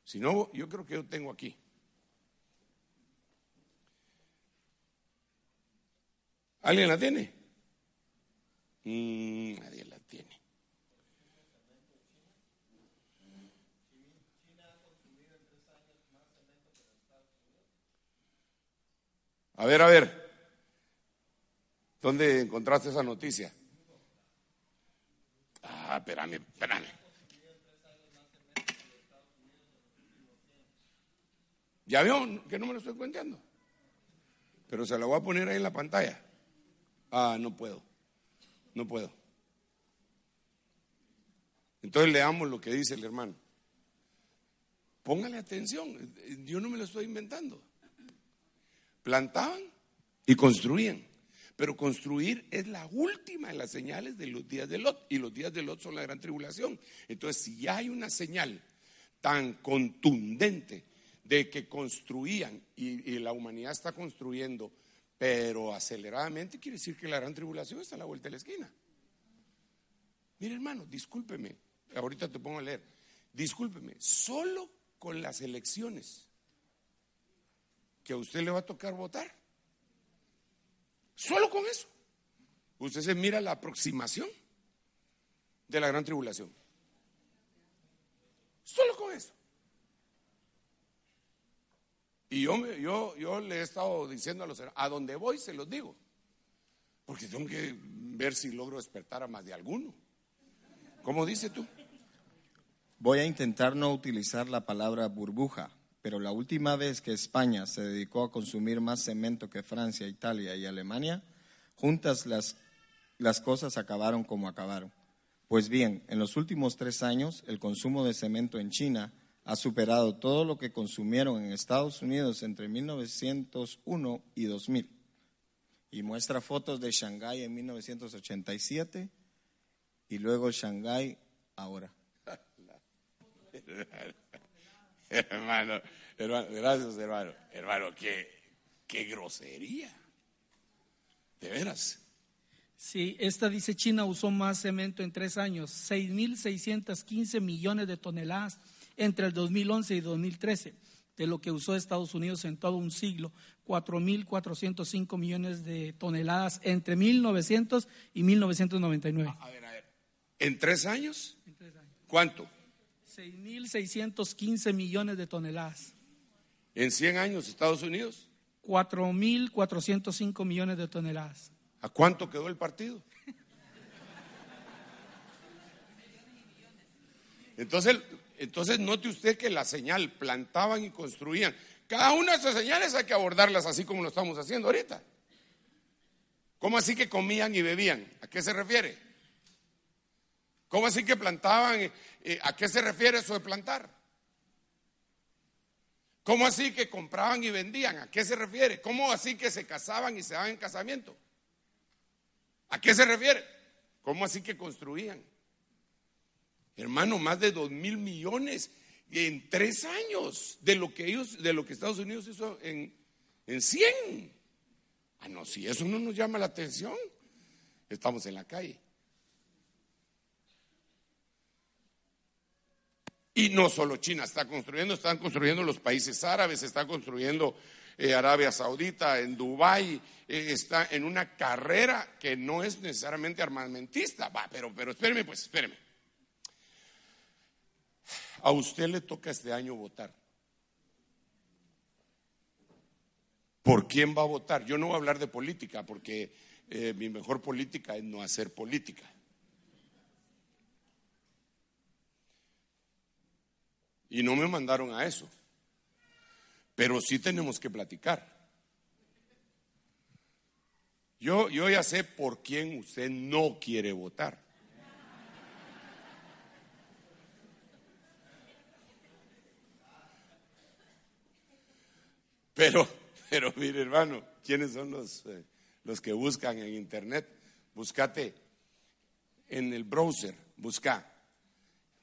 Si no, yo creo que yo tengo aquí. ¿Alguien la tiene? Mm, nadie la tiene. A ver, a ver. ¿Dónde encontraste esa noticia? Ah, espérame, espérame. ¿Ya vio que no me lo estoy cuenteando? Pero se la voy a poner ahí en la pantalla. Ah, no puedo. No puedo. Entonces leamos lo que dice el hermano. Póngale atención, yo no me lo estoy inventando. Plantaban y construían. Pero construir es la última de las señales de los días de Lot. Y los días de Lot son la gran tribulación. Entonces, si hay una señal tan contundente de que construían y, la humanidad está construyendo, pero aceleradamente, quiere decir que la gran tribulación está a la vuelta de la esquina. Mire, hermano, discúlpeme. Ahorita te pongo a leer. Discúlpeme, solo con las elecciones que a usted le va a tocar votar Solo con eso. Usted se mira la aproximación de la gran tribulación. Solo con eso. Y yo, yo, yo le he estado diciendo a los a donde voy se los digo. Porque tengo que ver si logro despertar a más de alguno. ¿Cómo dice tú? Voy a intentar no utilizar la palabra burbuja, pero la última vez que España se dedicó a consumir más cemento que Francia, Italia y Alemania, juntas las, las cosas acabaron como acabaron. Pues bien, en los últimos tres años el consumo de cemento en China ha superado todo lo que consumieron en Estados Unidos entre 1901 y 2000. Y muestra fotos de Shanghái en 1987 y luego Shanghái ahora. hermano, hermano, gracias hermano. Hermano, qué, qué grosería. De veras. Sí, esta dice China usó más cemento en tres años, 6.615 millones de toneladas entre el 2011 y 2013, de lo que usó Estados Unidos en todo un siglo, 4.405 millones de toneladas entre 1900 y 1999. A ver, a ver, ¿en tres años? En tres años. ¿Cuánto? 6.615 millones de toneladas. ¿En 100 años Estados Unidos? 4.405 millones de toneladas. ¿A cuánto quedó el partido? Entonces, entonces note usted que la señal plantaban y construían. Cada una de esas señales hay que abordarlas así como lo estamos haciendo ahorita. ¿Cómo así que comían y bebían? ¿A qué se refiere? ¿Cómo así que plantaban? Eh, ¿A qué se refiere eso de plantar? ¿Cómo así que compraban y vendían? ¿A qué se refiere? ¿Cómo así que se casaban y se daban en casamiento? ¿A qué se refiere? ¿Cómo así que construían? Hermano, más de dos mil millones en tres años de lo que ellos, de lo que Estados Unidos hizo en, en 100. Ah, no, si eso no nos llama la atención, estamos en la calle. Y no solo China está construyendo, están construyendo los países árabes, está construyendo eh, Arabia Saudita, en Dubái, eh, está en una carrera que no es necesariamente armamentista. Va, pero, pero espéreme, pues, espéreme. A usted le toca este año votar. ¿Por quién va a votar? Yo no voy a hablar de política porque eh, mi mejor política es no hacer política. Y no me mandaron a eso. Pero sí tenemos que platicar. Yo, yo ya sé por quién usted no quiere votar. Pero, pero mire hermano, ¿quiénes son los, eh, los que buscan en internet? Búscate en el browser, busca,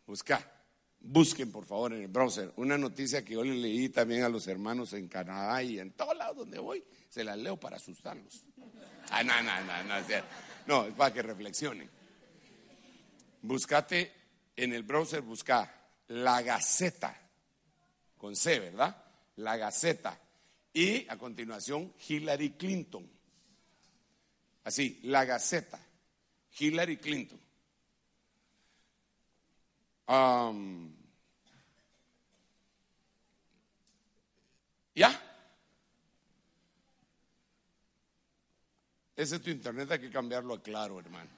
busca Busquen, por favor, en el browser una noticia que yo le leí también a los hermanos en Canadá y en todos lados donde voy. Se las leo para asustarlos. Ah, no, no, no, no, no, es para que reflexionen. Buscate en el browser, busca la Gaceta, con C, ¿verdad? La Gaceta. Y a continuación, Hillary Clinton. Así, la Gaceta, Hillary Clinton. Um, ¿Ya? Ese es tu internet, hay que cambiarlo a claro, hermano.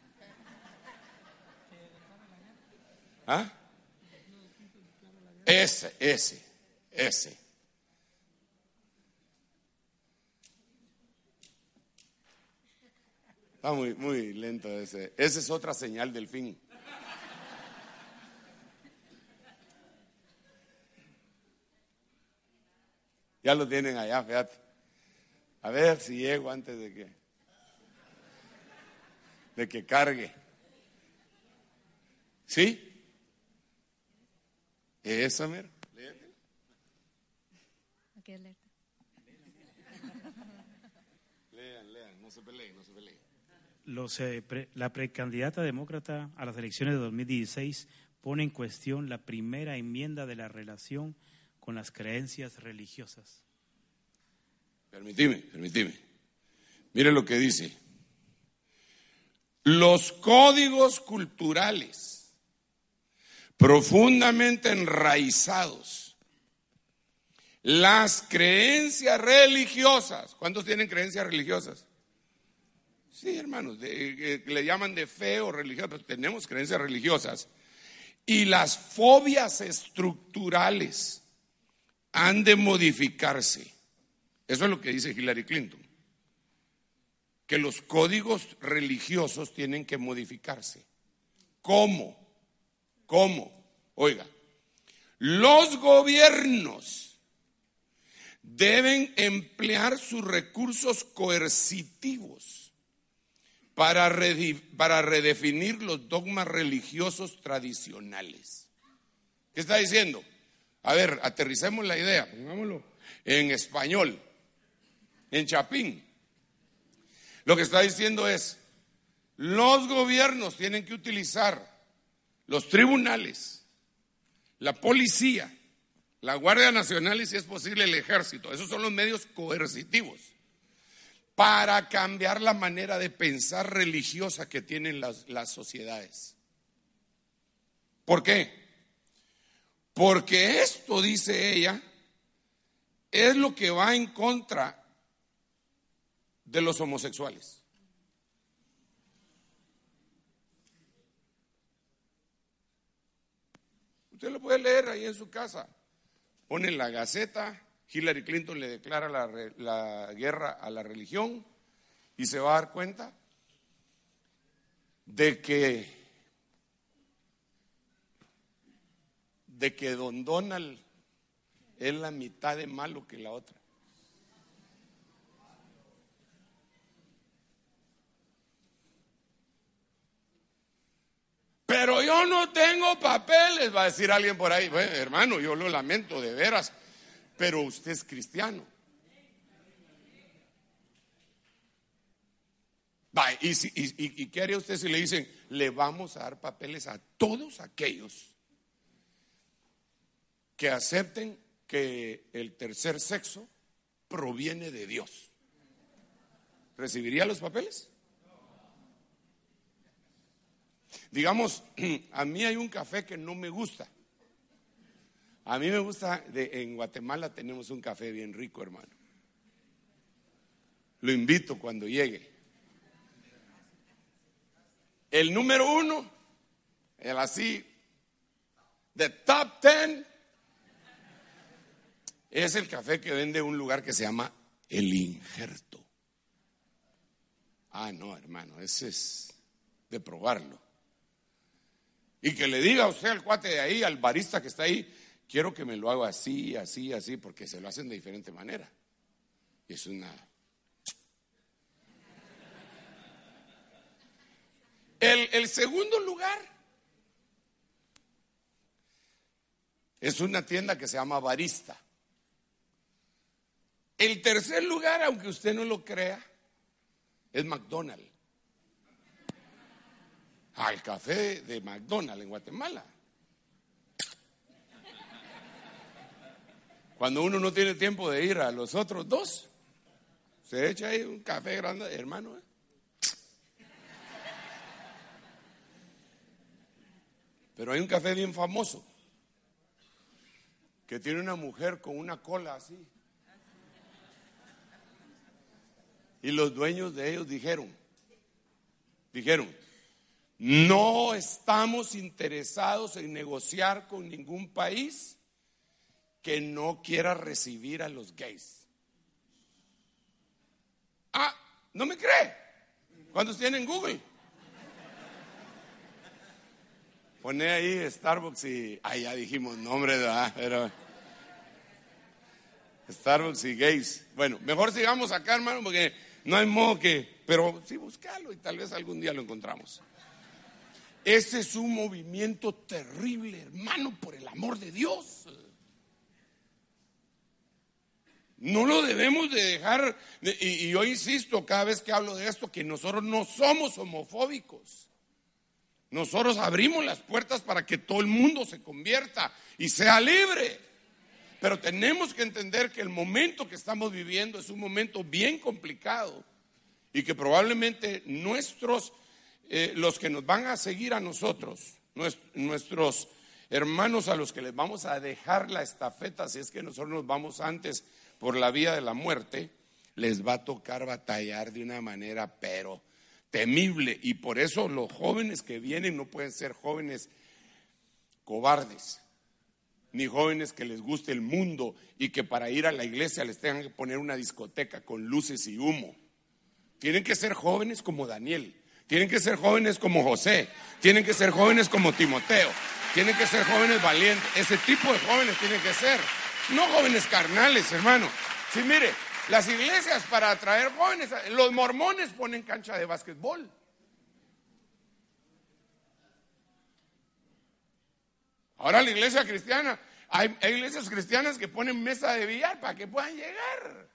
¿Ah? Ese, ese, ese. Está muy, muy lento ese. Esa es otra señal del fin. Ya lo tienen allá, fíjate. A ver si llego antes de que de que cargue. ¿Sí? Esa, mira. Lean, lean, no se peleen, no se peleen. Los, eh, pre- la precandidata demócrata a las elecciones de 2016 pone en cuestión la primera enmienda de la relación con las creencias religiosas. Permitime, permitime. Mire lo que dice. Los códigos culturales profundamente enraizados, las creencias religiosas. ¿Cuántos tienen creencias religiosas? Sí, hermanos, eh, le llaman de fe o religión, pero tenemos creencias religiosas. Y las fobias estructurales han de modificarse. Eso es lo que dice Hillary Clinton. Que los códigos religiosos tienen que modificarse. ¿Cómo? ¿Cómo? Oiga, los gobiernos deben emplear sus recursos coercitivos para, para redefinir los dogmas religiosos tradicionales. ¿Qué está diciendo? A ver, aterricemos la idea, pongámoslo en español, en chapín. Lo que está diciendo es, los gobiernos tienen que utilizar los tribunales, la policía, la Guardia Nacional y si es posible el ejército. Esos son los medios coercitivos para cambiar la manera de pensar religiosa que tienen las, las sociedades. ¿Por qué? Porque esto, dice ella, es lo que va en contra de los homosexuales. Usted lo puede leer ahí en su casa. Pone la Gaceta, Hillary Clinton le declara la, la guerra a la religión y se va a dar cuenta de que de que Don Donald es la mitad de malo que la otra. Pero yo no tengo papeles, va a decir alguien por ahí. Bueno, hermano, yo lo lamento de veras, pero usted es cristiano. Va, ¿y, si- y- y- y qué haría usted si le dicen, le vamos a dar papeles a todos aquellos que acepten que el tercer sexo proviene de Dios? ¿Recibiría los papeles? Digamos, a mí hay un café que no me gusta. A mí me gusta, de- en Guatemala tenemos un café bien rico, hermano. Lo invito cuando llegue. El número uno, el así, de top ten, es el café que vende un lugar que se llama El Injerto. Ah, no, hermano, ese es de probarlo. Y que le diga a usted al cuate de ahí, al barista que está ahí, quiero que me lo haga así, así, así, porque se lo hacen de diferente manera. Y es una... El, el segundo lugar es una tienda que se llama Barista. El tercer lugar, aunque usted no lo crea, es McDonald's. Al café de McDonald's en Guatemala. Cuando uno no tiene tiempo de ir a los otros dos, se echa ahí un café grande, hermano. ¿eh? Pero hay un café bien famoso que tiene una mujer con una cola así. Y los dueños de ellos dijeron, dijeron, no estamos interesados en negociar con ningún país que no quiera recibir a los gays. Ah, ¿no me cree? ¿Cuántos tienen Google? Pone ahí Starbucks y. Ah, ya dijimos nombre, ¿verdad? Pero. Starbucks y gays. Bueno, mejor sigamos acá, hermano, porque no hay modo que. Pero sí, buscalo y tal vez algún día lo encontramos. Ese es un movimiento terrible, hermano, por el amor de Dios. No lo debemos de dejar, y, yo insisto cada vez que hablo de esto, que nosotros no somos homofóbicos. Nosotros abrimos las puertas para que todo el mundo se convierta y sea libre. Pero tenemos que entender que el momento que estamos viviendo es un momento bien complicado y que probablemente nuestros, eh, los que nos van a seguir a nosotros, nuestros hermanos a los que les vamos a dejar la estafeta, si es que nosotros nos vamos antes por la vía de la muerte, les va a tocar batallar de una manera, pero temible. Y por eso los jóvenes que vienen no pueden ser jóvenes cobardes, ni jóvenes que les guste el mundo y que para ir a la iglesia les tengan que poner una discoteca con luces y humo. Tienen que ser jóvenes como Daniel, tienen que ser jóvenes como José, tienen que ser jóvenes como Timoteo, tienen que ser jóvenes valientes. Ese tipo de jóvenes tienen que ser, no jóvenes carnales, hermano. Sí, mire, las iglesias para atraer jóvenes, los mormones ponen cancha de básquetbol. Ahora la iglesia cristiana, hay, iglesias cristianas que ponen mesa de billar para que puedan llegar.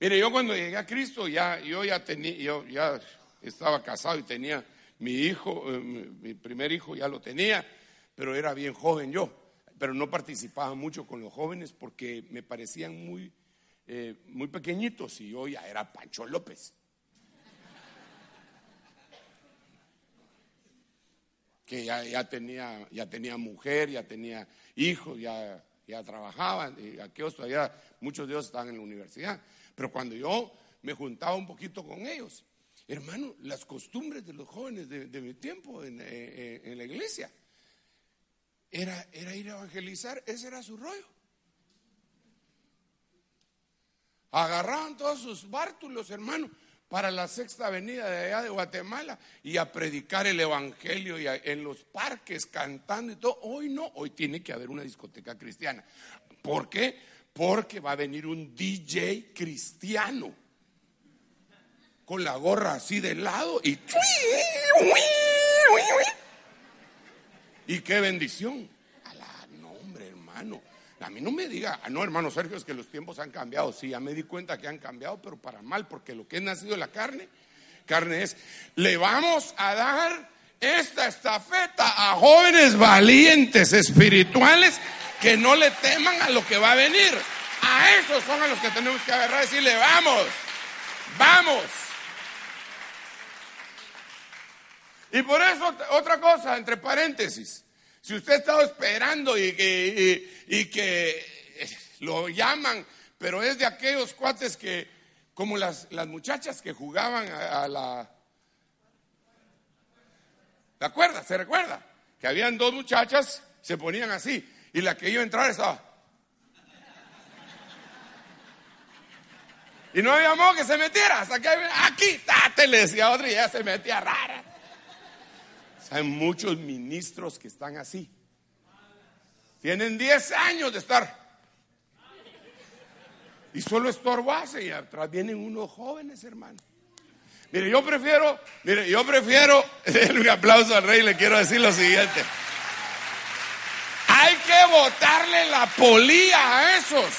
Mire, yo cuando llegué a Cristo ya, yo ya tenía, yo ya estaba casado y tenía mi hijo, eh, mi primer hijo ya lo tenía pero era bien joven yo, pero no participaba mucho con los jóvenes porque me parecían muy, eh, muy pequeñitos y yo ya era Pancho López. Que ya, tenía, ya tenía mujer, ya tenía hijos, ya, ya trabajaban, y aquellos todavía, muchos de ellos estaban en la universidad. Pero cuando yo me juntaba un poquito con ellos, hermano, las costumbres de los jóvenes de, mi tiempo en, eh, en la iglesia, era, era ir a evangelizar, ese era su rollo. Agarraban todos sus bártulos, hermano, para la sexta avenida de allá de Guatemala y a predicar el evangelio y en los parques cantando y todo. Hoy no, hoy tiene que haber una discoteca cristiana. ¿Por qué? Porque va a venir un DJ cristiano con la gorra así de lado y y qué bendición. A la nombre, hermano. A mí no me diga, ah, no, hermano Sergio, es que los tiempos han cambiado. Sí, ya me di cuenta que han cambiado, pero para mal, porque lo que es nacido de la carne, carne es, le vamos a dar esta estafeta a jóvenes valientes espirituales que no le teman a lo que va a venir. A esos son a los que tenemos que agarrar y decirle, vamos, vamos. Y por eso, otra cosa, entre paréntesis, si usted ha estado esperando y que, lo llaman, pero es de aquellos cuates que, como las, las muchachas que jugaban a, la... ¿De acuerdo? ¿Se recuerda? Que habían dos muchachas, se ponían así, y la que iba a entrar estaba... Y no había modo que se metiera, hasta que aquí, tate, le decía otra y ya se metía rara. Hay muchos ministros que están así. Tienen 10 años de estar. Y solo estorbo hace y atrás vienen unos jóvenes, hermano. Mire, yo prefiero, mire, yo prefiero, un aplauso al rey, le quiero decir lo siguiente. Hay que botarle la polía a esos.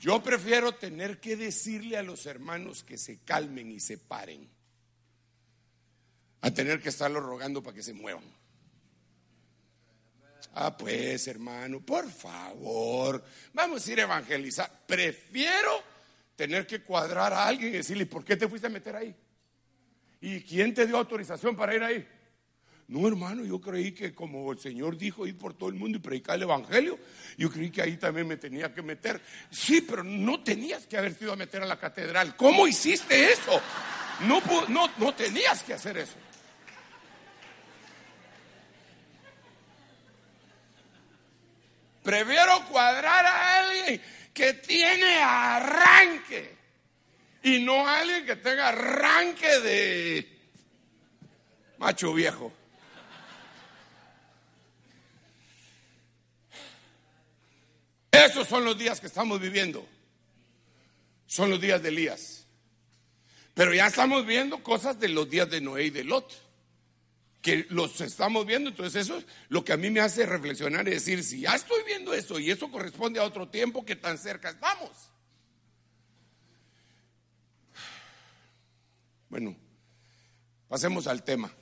Yo prefiero tener que decirle a los hermanos que se calmen y se paren a tener que estarlo rogando para que se muevan. Ah, pues hermano, por favor, vamos a ir a evangelizar. Prefiero tener que cuadrar a alguien y decirle, ¿por qué te fuiste a meter ahí? ¿Y quién te dio autorización para ir ahí? No, hermano, yo creí que como el Señor dijo ir por todo el mundo y predicar el Evangelio, yo creí que ahí también me tenía que meter. Sí, pero no tenías que haber ido a meter a la catedral. ¿Cómo hiciste eso? No, no, no tenías que hacer eso. Prefiero cuadrar a alguien que tiene arranque y no a alguien que tenga arranque de macho viejo. Esos son los días que estamos viviendo. Son los días de Elías. Pero ya estamos viendo cosas de los días de Noé y de Lot. Que los estamos viendo. Entonces eso es lo que a mí me hace reflexionar y decir, si ya estoy viendo eso y eso corresponde a otro tiempo, que tan cerca estamos? Bueno, pasemos al tema.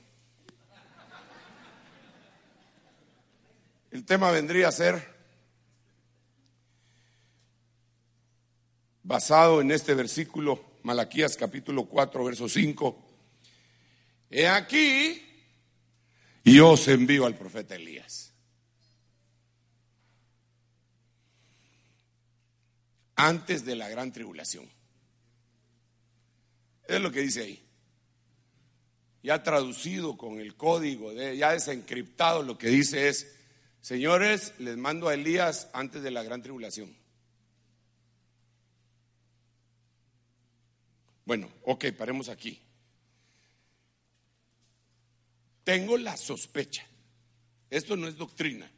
El tema vendría a ser basado en este versículo, Malaquías capítulo 4, verso 5. He aquí, y os envío al profeta Elías. Antes de la gran tribulación. Es lo que dice ahí. Ya traducido con el código, ya desencriptado, lo que dice es, señores, les mando a Elías antes de la gran tribulación. Bueno, ok, paremos aquí. Tengo la sospecha, esto no es doctrina,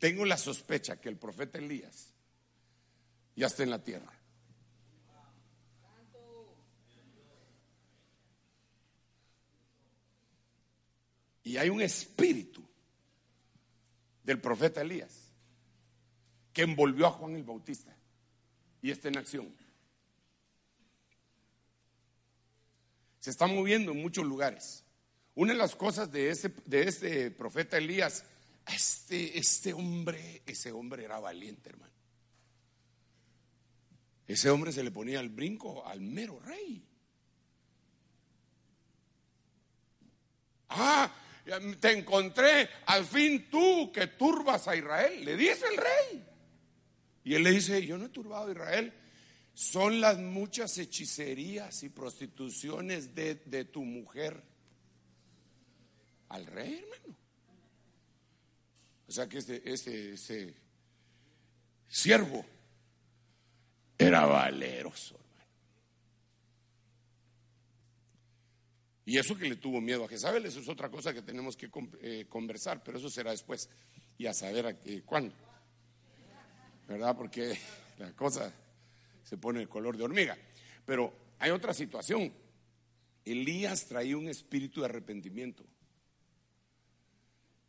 tengo la sospecha que el profeta Elías ya está en la tierra. Y hay un espíritu del profeta Elías que envolvió a Juan el Bautista y está en acción. se está moviendo en muchos lugares. Una de las cosas de ese, de este profeta Elías, este, este hombre, ese hombre era valiente, hermano. Ese hombre se le ponía al brinco al mero rey. Ah, te encontré al fin tú que turbas a Israel, le dice el rey. Y él le dice, yo no he turbado a Israel, son las muchas hechicerías y prostituciones de, tu mujer al rey, hermano. O sea que este, este, este siervo era valeroso, hermano. Y eso que le tuvo miedo a Jezabel, eso es otra cosa que tenemos que eh, conversar, pero eso será después y a saber a qué, cuándo. ¿Verdad? Porque la cosa se pone el color de hormiga. Pero hay otra situación. Elías traía un espíritu de arrepentimiento.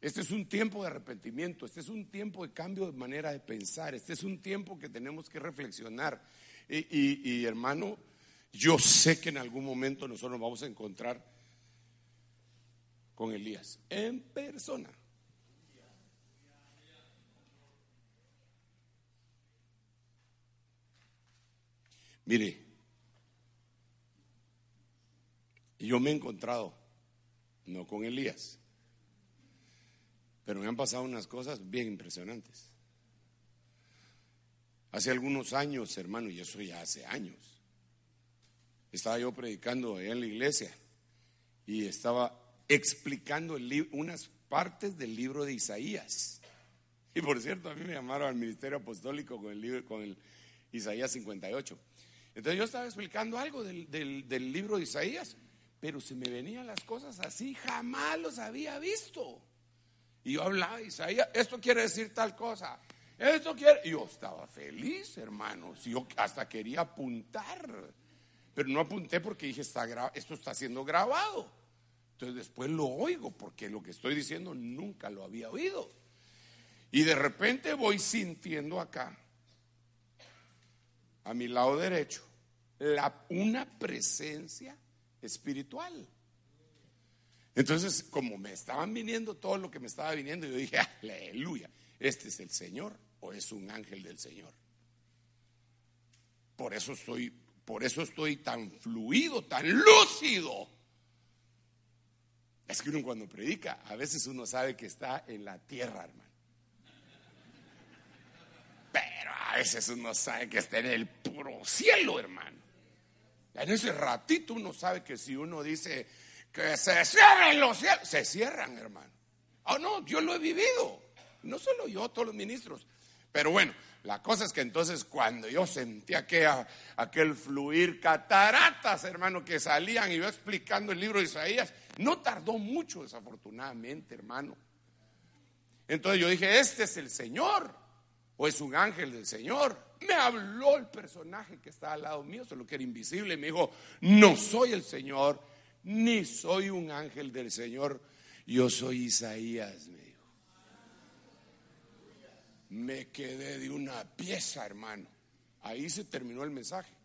Este es un tiempo de arrepentimiento, este es un tiempo de cambio de manera de pensar, este es un tiempo que tenemos que reflexionar. Y, hermano, yo sé que en algún momento nosotros nos vamos a encontrar con Elías en persona. Mire, yo me he encontrado, no con Elías, pero me han pasado unas cosas bien impresionantes. Hace algunos años, hermano, y eso ya hace años, estaba yo predicando en la iglesia y estaba explicando unas partes del libro de Isaías. Y por cierto, a mí me llamaron al ministerio apostólico con el, libro, con el Isaías 58. Entonces yo estaba explicando algo del, libro de Isaías, pero se me venían las cosas así, jamás los había visto. Y yo hablaba, Isaías, esto quiere decir tal cosa, esto quiere... Y yo estaba feliz, hermanos, yo hasta quería apuntar, pero no apunté porque dije, está esto está siendo grabado. Entonces después lo oigo, porque lo que estoy diciendo nunca lo había oído. Y de repente voy sintiendo acá, a mi lado derecho, la, una presencia espiritual. Entonces, como me estaban viniendo todo lo que me estaba viniendo, yo dije, aleluya, este es el Señor o es un ángel del Señor. Por eso estoy, por eso estoy tan fluido, tan lúcido. Es que uno cuando predica, a veces uno sabe que está en la tierra, hermano. Pero a veces uno sabe que está en el puro cielo, hermano. En ese ratito uno sabe que si uno dice que se cierren los cielos, se cierran, hermano. Oh, no, yo lo he vivido. No solo yo, todos los ministros. Pero bueno, la cosa es que entonces cuando yo sentí aquella, aquel fluir cataratas, hermano, que salían y yo explicando el libro de Isaías, no tardó mucho, desafortunadamente, hermano. Entonces yo dije, este es el Señor, o es un ángel del Señor. Me habló el personaje que está al lado mío, solo que era invisible, y me dijo, no soy el Señor, ni soy un ángel del Señor, yo soy Isaías, me dijo. Me quedé de una pieza, hermano. Ahí se terminó el mensaje.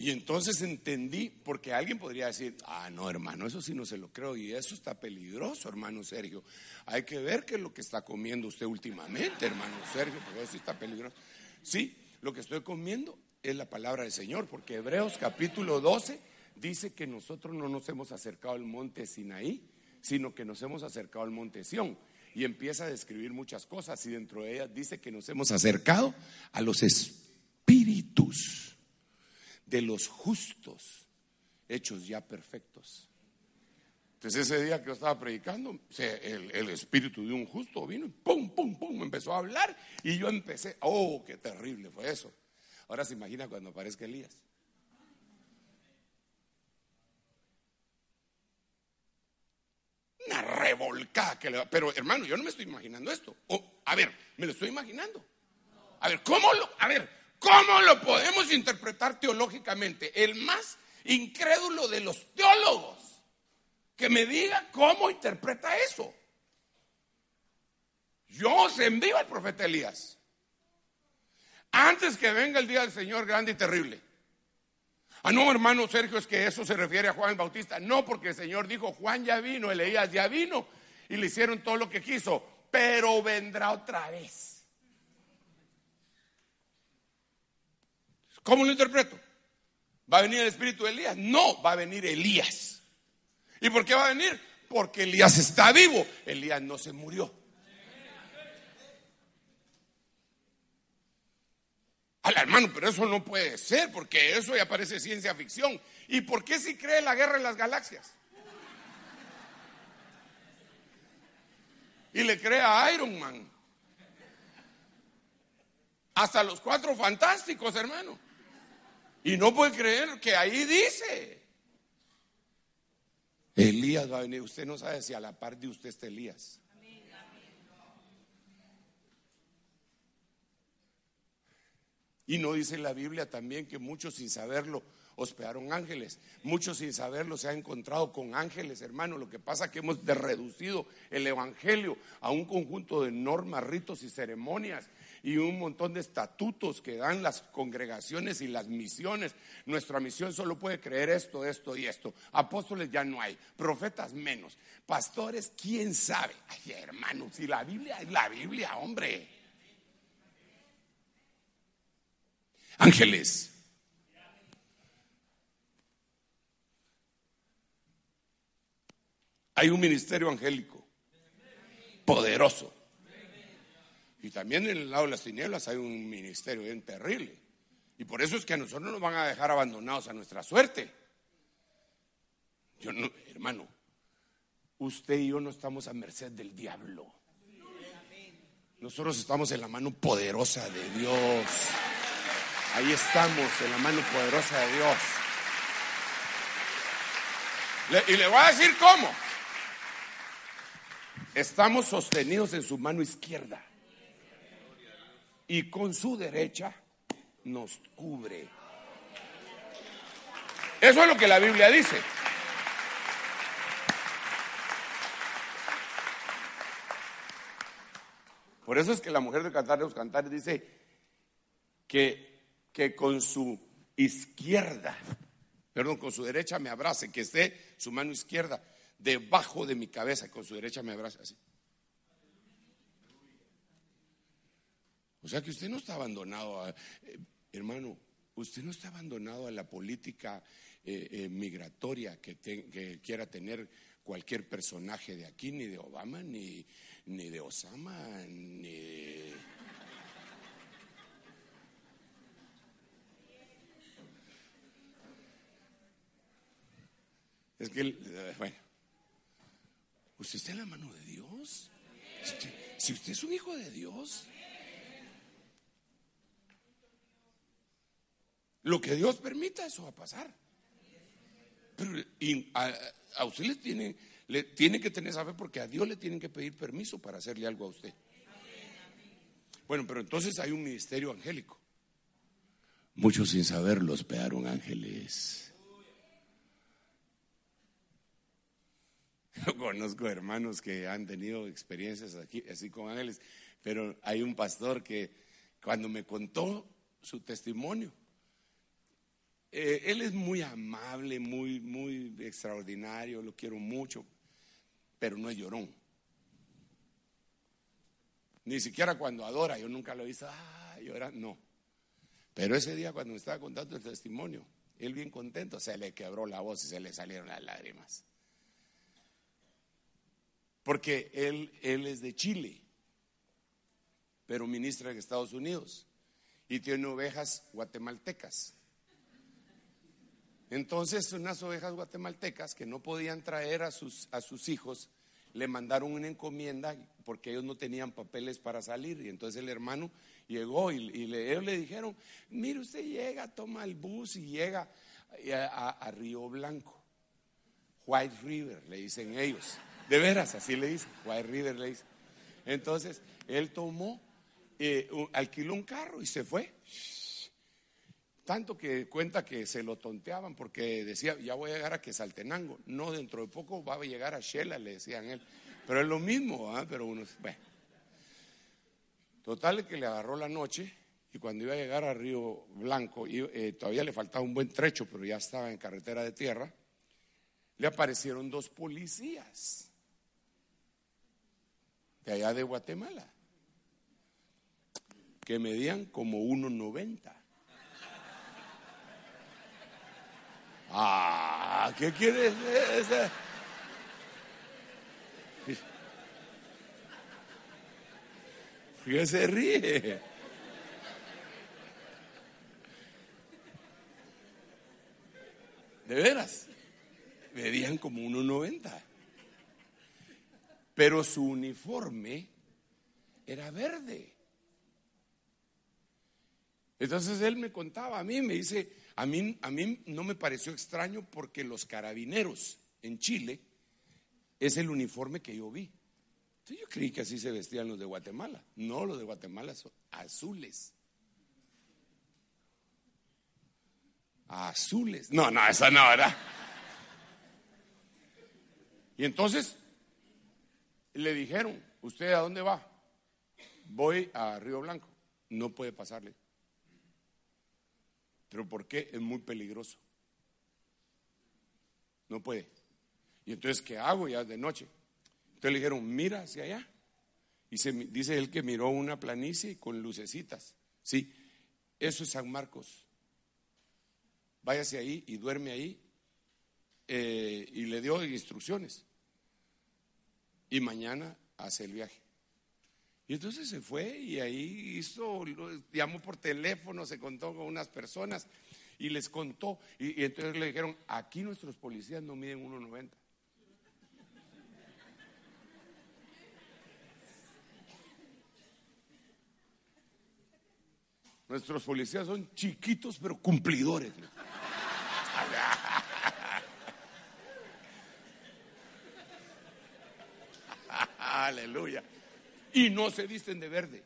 Y entonces entendí, porque alguien podría decir, ah, no, hermano, eso sí no se lo creo, y eso está peligroso, hermano Sergio. Hay que ver qué es lo que está comiendo usted últimamente, hermano Sergio, porque eso está peligroso. Sí, lo que estoy comiendo es la palabra del Señor, porque Hebreos capítulo 12 dice que nosotros no nos hemos acercado al monte Sinaí, sino que nos hemos acercado al monte Sión. Y empieza a describir muchas cosas, y dentro de ellas dice que nos hemos acercado a los espíritus de los justos, hechos ya perfectos. Entonces ese día que yo estaba predicando, el, espíritu de un justo vino y pum, pum, pum, empezó a hablar y yo empecé, oh, qué terrible fue eso. Ahora se imagina cuando aparezca Elías. Una revolcada que le va. Pero hermano, yo no me estoy imaginando esto. a ver, me lo estoy imaginando. A ver, ¿cómo lo? A ver, ¿Cómo lo podemos interpretar teológicamente? El más incrédulo de los teólogos que me diga cómo interpreta eso. Yo os envío al profeta Elías. Antes que venga el día del Señor grande y terrible. Ah, no, hermano Sergio, es que eso se refiere a Juan Bautista. No, porque el Señor dijo, Juan ya vino, Elías ya vino, y le hicieron todo lo que quiso, pero vendrá otra vez. ¿Cómo lo interpreto? ¿Va a venir el espíritu de Elías? No, va a venir Elías. ¿Y por qué va a venir? Porque Elías está vivo. Elías no se murió. Al hermano, pero eso no puede ser, porque eso ya parece ciencia ficción. ¿Y por qué si cree la guerra en las galaxias? Y le cree a Iron Man. Hasta los cuatro fantásticos, hermano. Y no puede creer que ahí dice. Elías va a venir. Usted no sabe si a la par de usted está Elías. Y no dice la Biblia también que muchos sin saberlo hospedaron ángeles. Muchos sin saberlo se han encontrado con ángeles, hermano. Lo que pasa es que hemos reducido el Evangelio a un conjunto de normas, ritos y ceremonias y un montón de estatutos que dan las congregaciones y las misiones. Nuestra misión solo puede creer esto, esto y esto. Apóstoles ya no hay, profetas menos, pastores, quién sabe. Ay, hermano, si la Biblia es la Biblia, hombre. Ángeles. Hay un ministerio angélico poderoso y también en el lado de las tinieblas hay un ministerio bien terrible. Y por eso es que a nosotros no nos van a dejar abandonados a nuestra suerte. Yo no, hermano, usted y yo no estamos a merced del diablo. Nosotros estamos en la mano poderosa de Dios. Ahí estamos, en la mano poderosa de Dios. y le voy a decir cómo. Estamos sostenidos en su mano izquierda y con su derecha nos cubre. Eso es lo que la Biblia dice. Por eso es que la mujer de Cantar de los Cantares dice que, que con su izquierda, perdón, con su derecha me abrace, que esté su mano izquierda debajo de mi cabeza, con su derecha me abrace así. O sea que usted no está abandonado, a, eh, hermano, usted no está abandonado a la política eh, eh, migratoria que, quiera tener cualquier personaje de aquí, ni de Obama, ni, ni de Osama, ni... Es que, bueno, usted está en la mano de Dios. Si usted es un hijo de Dios, lo que Dios permita, eso va a pasar. Pero a, usted le tiene, le tiene que tener esa fe porque a Dios le tienen que pedir permiso para hacerle algo a usted. Bueno, pero entonces hay un ministerio angélico. Muchos sin saberlo hospedaron ángeles. Yo conozco hermanos que han tenido experiencias aquí, así con ángeles, pero hay un pastor que cuando me contó su testimonio, eh, él es muy amable, muy, muy extraordinario, lo quiero mucho, pero no es llorón. Ni siquiera cuando adora, yo nunca lo he visto, ah, llorar, no. Pero ese día cuando me estaba contando el testimonio, él bien contento, se le quebró la voz y se le salieron las lágrimas. Porque él, él es de Chile, pero ministra en Estados Unidos y tiene ovejas guatemaltecas. Entonces, unas ovejas guatemaltecas que no podían traer a sus, a sus hijos, le mandaron una encomienda porque ellos no tenían papeles para salir. Y entonces el hermano llegó y, le, ellos le dijeron, mire, usted llega, toma el bus y llega a, a Río Blanco. White River, le dicen ellos. De veras, así le dice, White River le dice. Entonces, él tomó, eh, alquiló un carro y se fue. Tanto que cuenta que se lo tonteaban porque decía, ya voy a llegar a Quesaltenango. No, dentro de poco va a llegar a Shela, le decían él. Pero es lo mismo, ¿ah? pero uno. Total que le agarró la noche y cuando iba a llegar a Río Blanco, y, eh, todavía le faltaba un buen trecho, pero ya estaba en carretera de tierra, le aparecieron dos policías de allá de Guatemala, que medían como 1,90. Ah, ¿qué quieres? ¿Qué se ríe? De veras, medían como 1,90 pero su uniforme era verde. Entonces él me contaba a mí, me dice, a mí, a mí no me pareció extraño porque los carabineros en Chile es el uniforme que yo vi. yo creí que así se vestían los de Guatemala. No, los de Guatemala son azules. Azules. No, no, esa no, ¿verdad? Y entonces le dijeron, ¿usted a dónde va? Voy a Río Blanco. No puede pasarle. ¿Pero por qué? Es muy peligroso. No puede. Y entonces, ¿qué hago? Ya de noche. Entonces le dijeron, mira hacia allá. Y se, dice él que miró una planicie con lucecitas. Sí, eso es San Marcos. Váyase ahí y duerme ahí. Eh, y le dio instrucciones y mañana hace el viaje. Y entonces se fue y ahí hizo, llamó por teléfono, se contó con unas personas y les contó. Y, entonces le dijeron, aquí nuestros policías no miden 1,90. Nuestros policías son chiquitos pero cumplidores. Aleluya. Y no se visten de verde.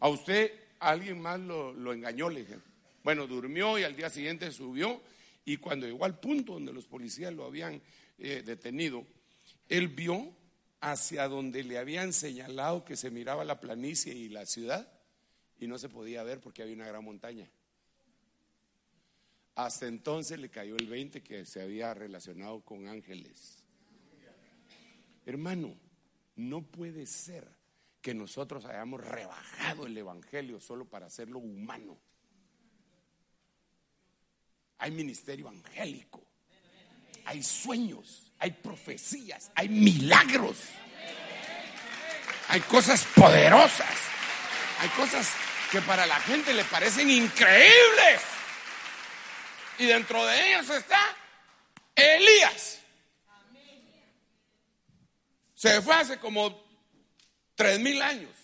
A usted alguien más lo, engañó, le dije. Bueno, durmió y al día siguiente subió y cuando llegó al punto donde los policías lo habían eh, detenido, él vio hacia donde le habían señalado que se miraba la planicie y la ciudad y no se podía ver porque había una gran montaña. Hasta entonces le cayó el 20 que se había relacionado con ángeles. Hermano, no puede ser que nosotros hayamos rebajado el Evangelio solo para hacerlo humano. Hay ministerio angélico, hay sueños, hay profecías, hay milagros, hay cosas poderosas, hay cosas que para la gente le parecen increíbles. Y dentro de ellos está Elías. Se fue hace como tres mil años.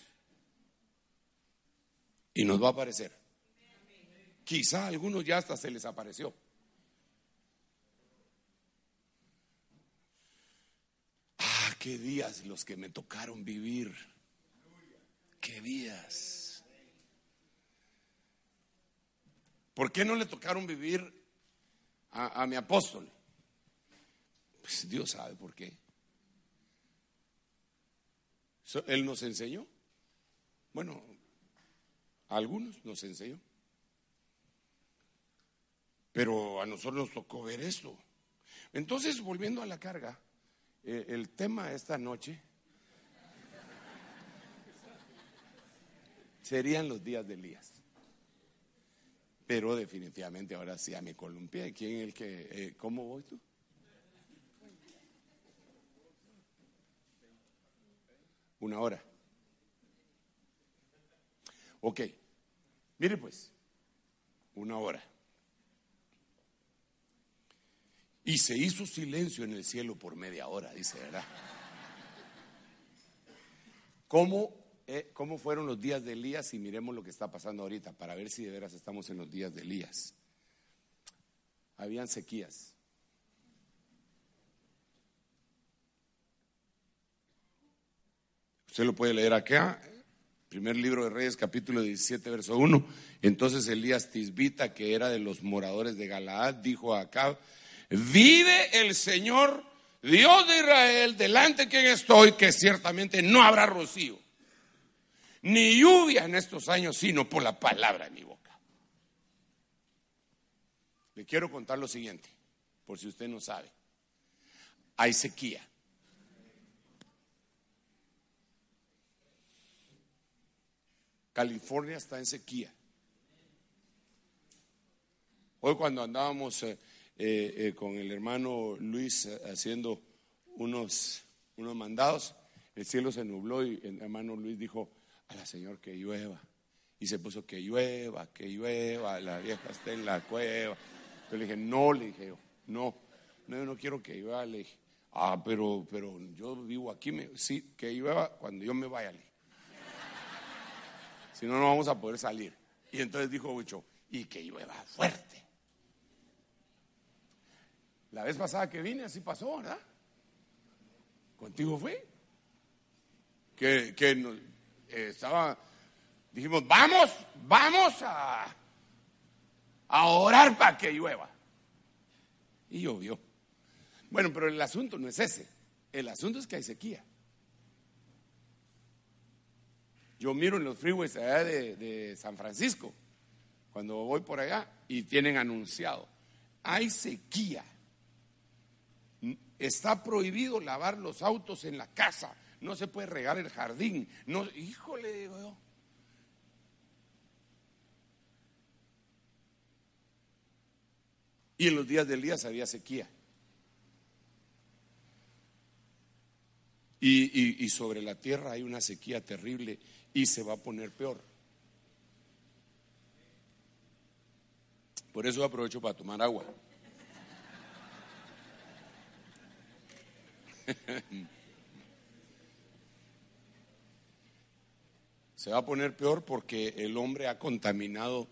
Y nos va a aparecer. Quizá algunos ya hasta se les apareció. Ah, qué días los que me tocaron vivir. Qué días. ¿Por qué no le tocaron vivir a, a mi apóstol? Pues Dios sabe por qué. Él nos enseñó. Bueno, a algunos nos enseñó. Pero a nosotros nos tocó ver esto. Entonces, volviendo a la carga, eh, el tema esta noche serían los días de Elías. Pero definitivamente ahora sí a me columpié. ¿Quién el que, eh, cómo voy tú? Una hora. Ok. Mire pues, una hora. Y se hizo silencio en el cielo por media hora, dice, ¿verdad? ¿Cómo, eh, ¿Cómo fueron los días de Elías? Y miremos lo que está pasando ahorita para ver si de veras estamos en los días de Elías. Habían sequías. Usted lo puede leer acá, primer libro de Reyes, capítulo 17, verso 1. Entonces Elías Tisbita, que era de los moradores de Galaad, dijo a Acab, vive el Señor, Dios de Israel, delante de quien estoy, que ciertamente no habrá rocío, ni lluvia en estos años, sino por la palabra de mi boca. Le quiero contar lo siguiente, por si usted no sabe. Hay sequía. California está en sequía. Hoy cuando andábamos eh, eh, eh, con el hermano Luis haciendo unos, unos mandados, el cielo se nubló y el hermano Luis dijo a la Señor que llueva. Y se puso que llueva, que llueva, la vieja está en la cueva. Yo le dije, no, le dije no, no, yo no quiero que llueva. Le dije, ah, pero, pero yo vivo aquí, me, sí, que llueva cuando yo me vaya. Le si no, no vamos a poder salir. Y entonces dijo Huicho, y que llueva fuerte. La vez pasada que vine así pasó, ¿verdad? Contigo fue. Que, que eh, estaba, dijimos, vamos, vamos a, a orar para que llueva. Y llovió. Bueno, pero el asunto no es ese. El asunto es que hay sequía. Yo miro en los freeways allá de, San Francisco, cuando voy por allá, y tienen anunciado, hay sequía. Está prohibido lavar los autos en la casa, no se puede regar el jardín. No, híjole, digo yo. Y en los días del día había sequía. y, sobre la tierra hay una sequía terrible y se va a poner peor. Por eso aprovecho para tomar agua. se va a poner peor porque el hombre ha contaminado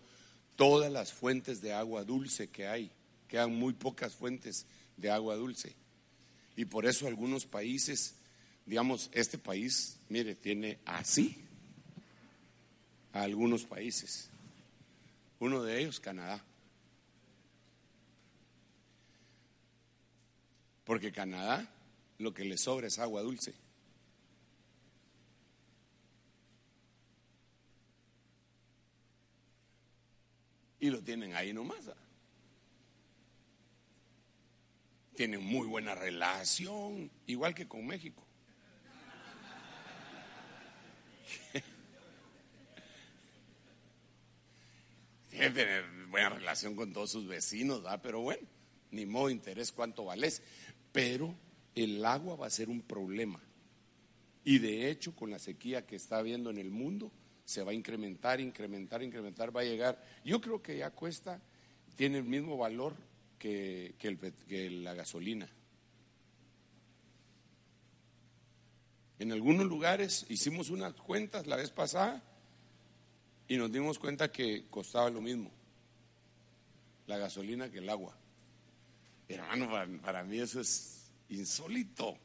todas las fuentes de agua dulce que hay. Quedan muy pocas fuentes de agua dulce. Y por eso algunos países, digamos, este país, mire, tiene así a algunos países. Uno de ellos, Canadá. Porque Canadá lo que le sobra es agua dulce. Y lo tienen ahí nomás. ¿ah? Tienen muy buena relación, igual que con México. Tener buena relación con todos sus vecinos, ¿verdad? Pero bueno, ni modo interés cuánto vales. Pero el agua va a ser un problema. Y de hecho, con la sequía que está habiendo en el mundo, se va a incrementar, incrementar, incrementar, va a llegar. Yo creo que ya cuesta, tiene el mismo valor que, que la gasolina. En algunos lugares hicimos unas cuentas la vez pasada y nos dimos cuenta que costaba lo mismo la gasolina que el agua. Hermano, para, mí eso es insólito.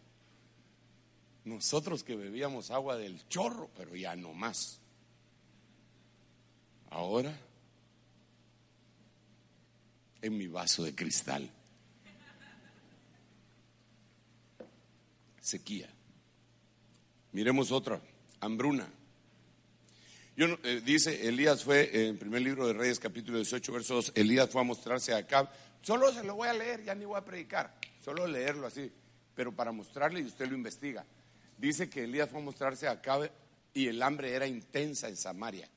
Nosotros que bebíamos agua del chorro, pero ya no más. Ahora, en mi vaso de cristal. Sequía. Miremos otra, hambruna. Yo, eh, dice, Elías fue, en el primer libro de Reyes, capítulo 18, versos Elías fue a mostrarse a Acab. Solo se lo voy a leer, ya ni voy a predicar, solo leerlo así, pero para mostrarle y usted lo investiga. Dice que Elías fue a mostrarse a Acab y el hambre era intensa en Samaria.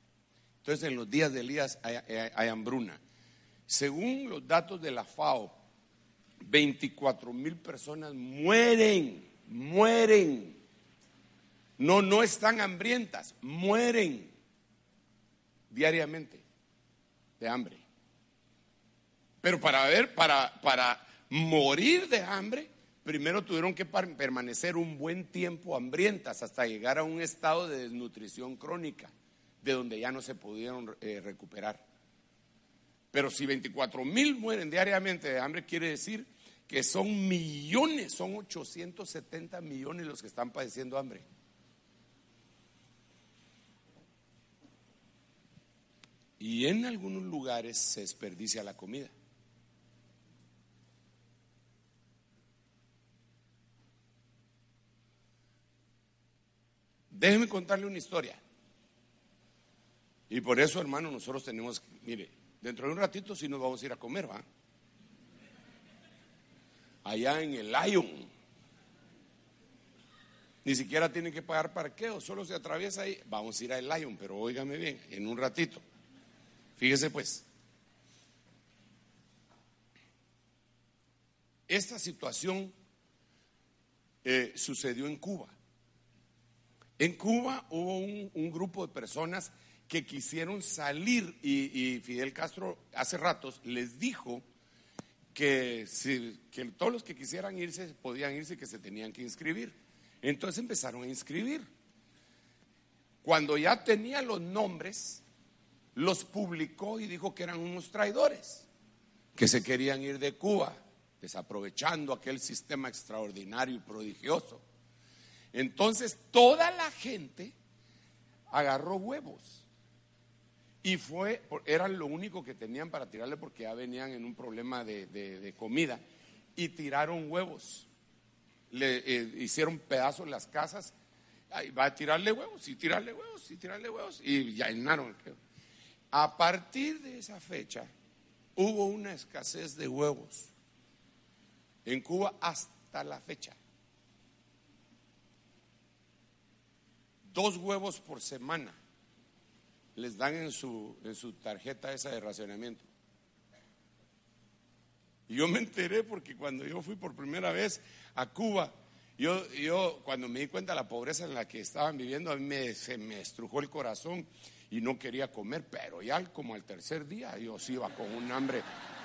Entonces, en los días de Elías hay hambruna. Según los datos de la FAO, 24 mil personas mueren, mueren no, no están hambrientas, mueren diariamente de hambre. Pero para ver, para, para morir de hambre, primero tuvieron que permanecer un buen tiempo hambrientas hasta llegar a un estado de desnutrición crónica, de donde ya no se pudieron eh, recuperar. Pero si 24 mil mueren diariamente de hambre, quiere decir que son millones, son 870 millones los que están padeciendo hambre. Y en algunos lugares se desperdicia la comida. Déjeme contarle una historia. Y por eso, hermano, nosotros tenemos, mire, dentro de un ratito sí nos vamos a ir a comer, ¿va? Allá en el Lion. Ni siquiera tienen que pagar parqueo, solo se atraviesa ahí. Vamos a ir al Lion, pero óigame bien, en un ratito. Fíjese pues, esta situación eh, sucedió en Cuba. En Cuba hubo un, grupo de personas que quisieron salir y, Fidel Castro hace ratos les dijo que, que todos los que quisieran irse podían irse, que se tenían que inscribir. Entonces empezaron a inscribir. Cuando ya tenía los nombres, los publicó y dijo que eran unos traidores, que se querían ir de Cuba, desaprovechando aquel sistema extraordinario y prodigioso. Entonces toda la gente agarró huevos y fue, eran lo único que tenían para tirarle porque ya venían en un problema de, comida y tiraron huevos. Le eh, hicieron pedazos las casas, ahí va a tirarle huevos y tirarle huevos y tirarle huevos y ya llenaron. A partir de esa fecha hubo una escasez de huevos en Cuba hasta la fecha. Dos huevos por semana les dan en su, en su tarjeta esa de racionamiento. Y yo me enteré porque cuando yo fui por primera vez a Cuba, yo, yo cuando me di cuenta de la pobreza en la que estaban viviendo, a mí se me estrujó el corazón y no quería comer, pero ya como al tercer día yo iba con un hambre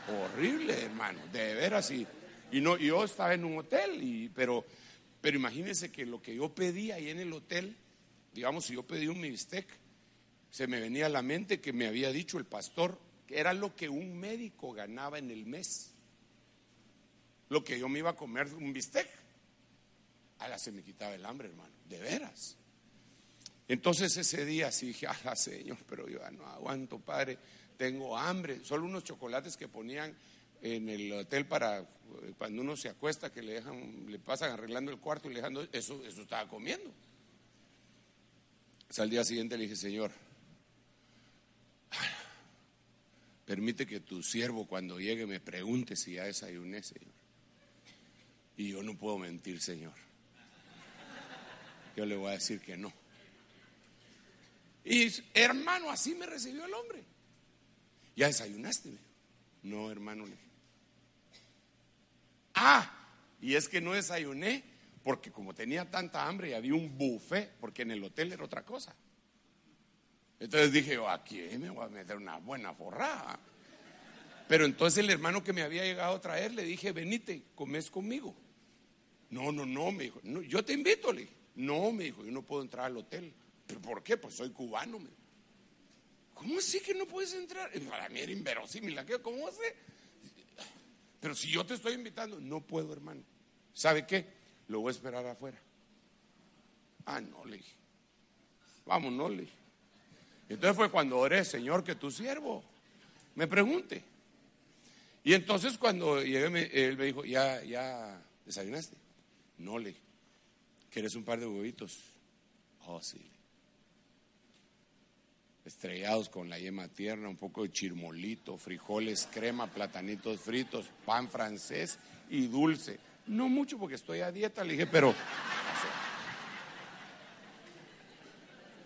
horrible, hermano, de veras. Y, y no, yo estaba en un hotel, y, pero, pero imagínense que lo que yo pedí ahí en el hotel, digamos, si yo pedí un bistec, se me venía a la mente que me había dicho el pastor que era lo que un médico ganaba en el mes. Lo que yo me iba a comer un bistec. Ahora se me quitaba el hambre, hermano, de veras. Entonces ese día sí dije, ah, Señor, pero yo no aguanto, Padre, tengo hambre. Solo unos chocolates que ponían en el hotel para cuando uno se acuesta, que le dejan, le pasan arreglando el cuarto y le dejan, eso, eso estaba comiendo. al día siguiente le dije, Señor, permite que tu siervo cuando llegue me pregunte si ya desayuné, Señor. Y yo no puedo mentir, Señor. Yo le voy a decir que no. Y hermano, así me recibió el hombre. ¿Ya desayunaste? No, hermano. Ah, y es que no desayuné porque como tenía tanta hambre y había un buffet, porque en el hotel era otra cosa. Entonces dije, yo, aquí me voy a meter una buena forrada. Pero entonces el hermano que me había llegado a traer le dije, venite, comes conmigo. No, no, no, me dijo, no, yo te invito, le dije. No, me dijo, yo no puedo entrar al hotel. ¿Pero por qué? Pues soy cubano. ¿Cómo así que no puedes entrar? Para mí era inverosímil. ¿Cómo sé? Pero si yo te estoy invitando, no puedo, hermano. ¿Sabe qué? Lo voy a esperar afuera. Ah, no, le dije. Vamos, no, le dije. Entonces fue cuando oré, Señor, que tu siervo me pregunte. Y entonces cuando llegué, él me dijo, ¿ya, ya desayunaste? No, le. ¿Quieres un par de huevitos? Oh, sí. Estrellados con la yema tierna, un poco de chirmolito, frijoles, crema, platanitos fritos, pan francés y dulce. No mucho porque estoy a dieta, le dije, pero...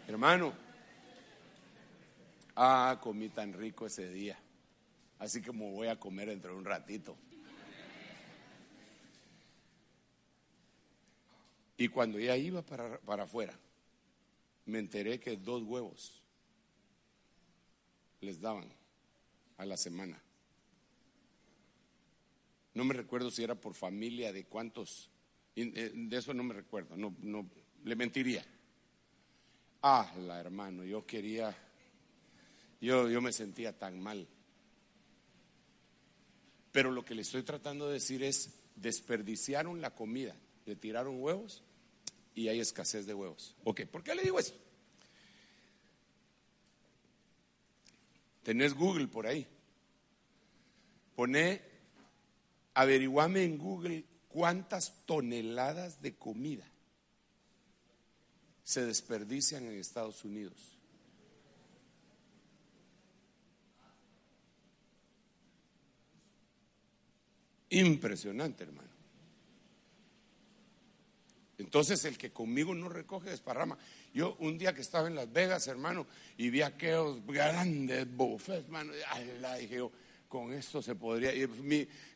Hermano, ah, comí tan rico ese día. Así que me voy a comer dentro de un ratito. Y cuando ya iba para, para afuera, me enteré que dos huevos les daban a la semana. No me recuerdo si era por familia, de cuántos, eh, de eso no me recuerdo, no, no, le mentiría. Ah, la hermano, yo quería, yo, yo me sentía tan mal. Pero lo que le estoy tratando de decir es, desperdiciaron la comida, le tiraron huevos y hay escasez de huevos. Ok, ¿por qué le digo eso? Tenés Google por ahí. Pone, averiguame en Google cuántas toneladas de comida se desperdician en Estados Unidos. Impresionante, hermano. Entonces el que conmigo no recoge desparrama. Yo un día que estaba en Las Vegas, hermano, y vi aquellos grandes buffets, hermano, la dije yo, con esto se podría,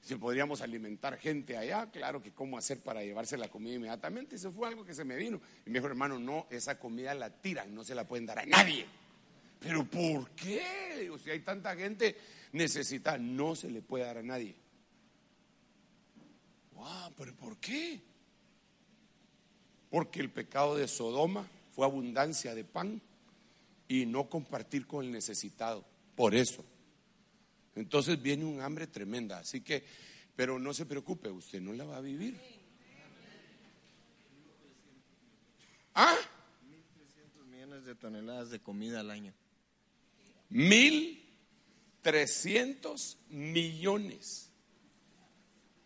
si podríamos alimentar gente allá, claro que cómo hacer para llevarse la comida inmediatamente. Eso fue algo que se me vino. Y me dijo, hermano, no, esa comida la tiran, no se la pueden dar a nadie. Pero ¿por qué? Digo, si hay tanta gente necesitada, no se le puede dar a nadie. Wow, pero ¿por qué? Porque el pecado de Sodoma fue abundancia de pan y no compartir con el necesitado. Por eso. Entonces viene un hambre tremenda. Así que, pero no se preocupe, usted no la va a vivir. ¿Ah? 1.300 millones de toneladas de comida al año. 1.300 millones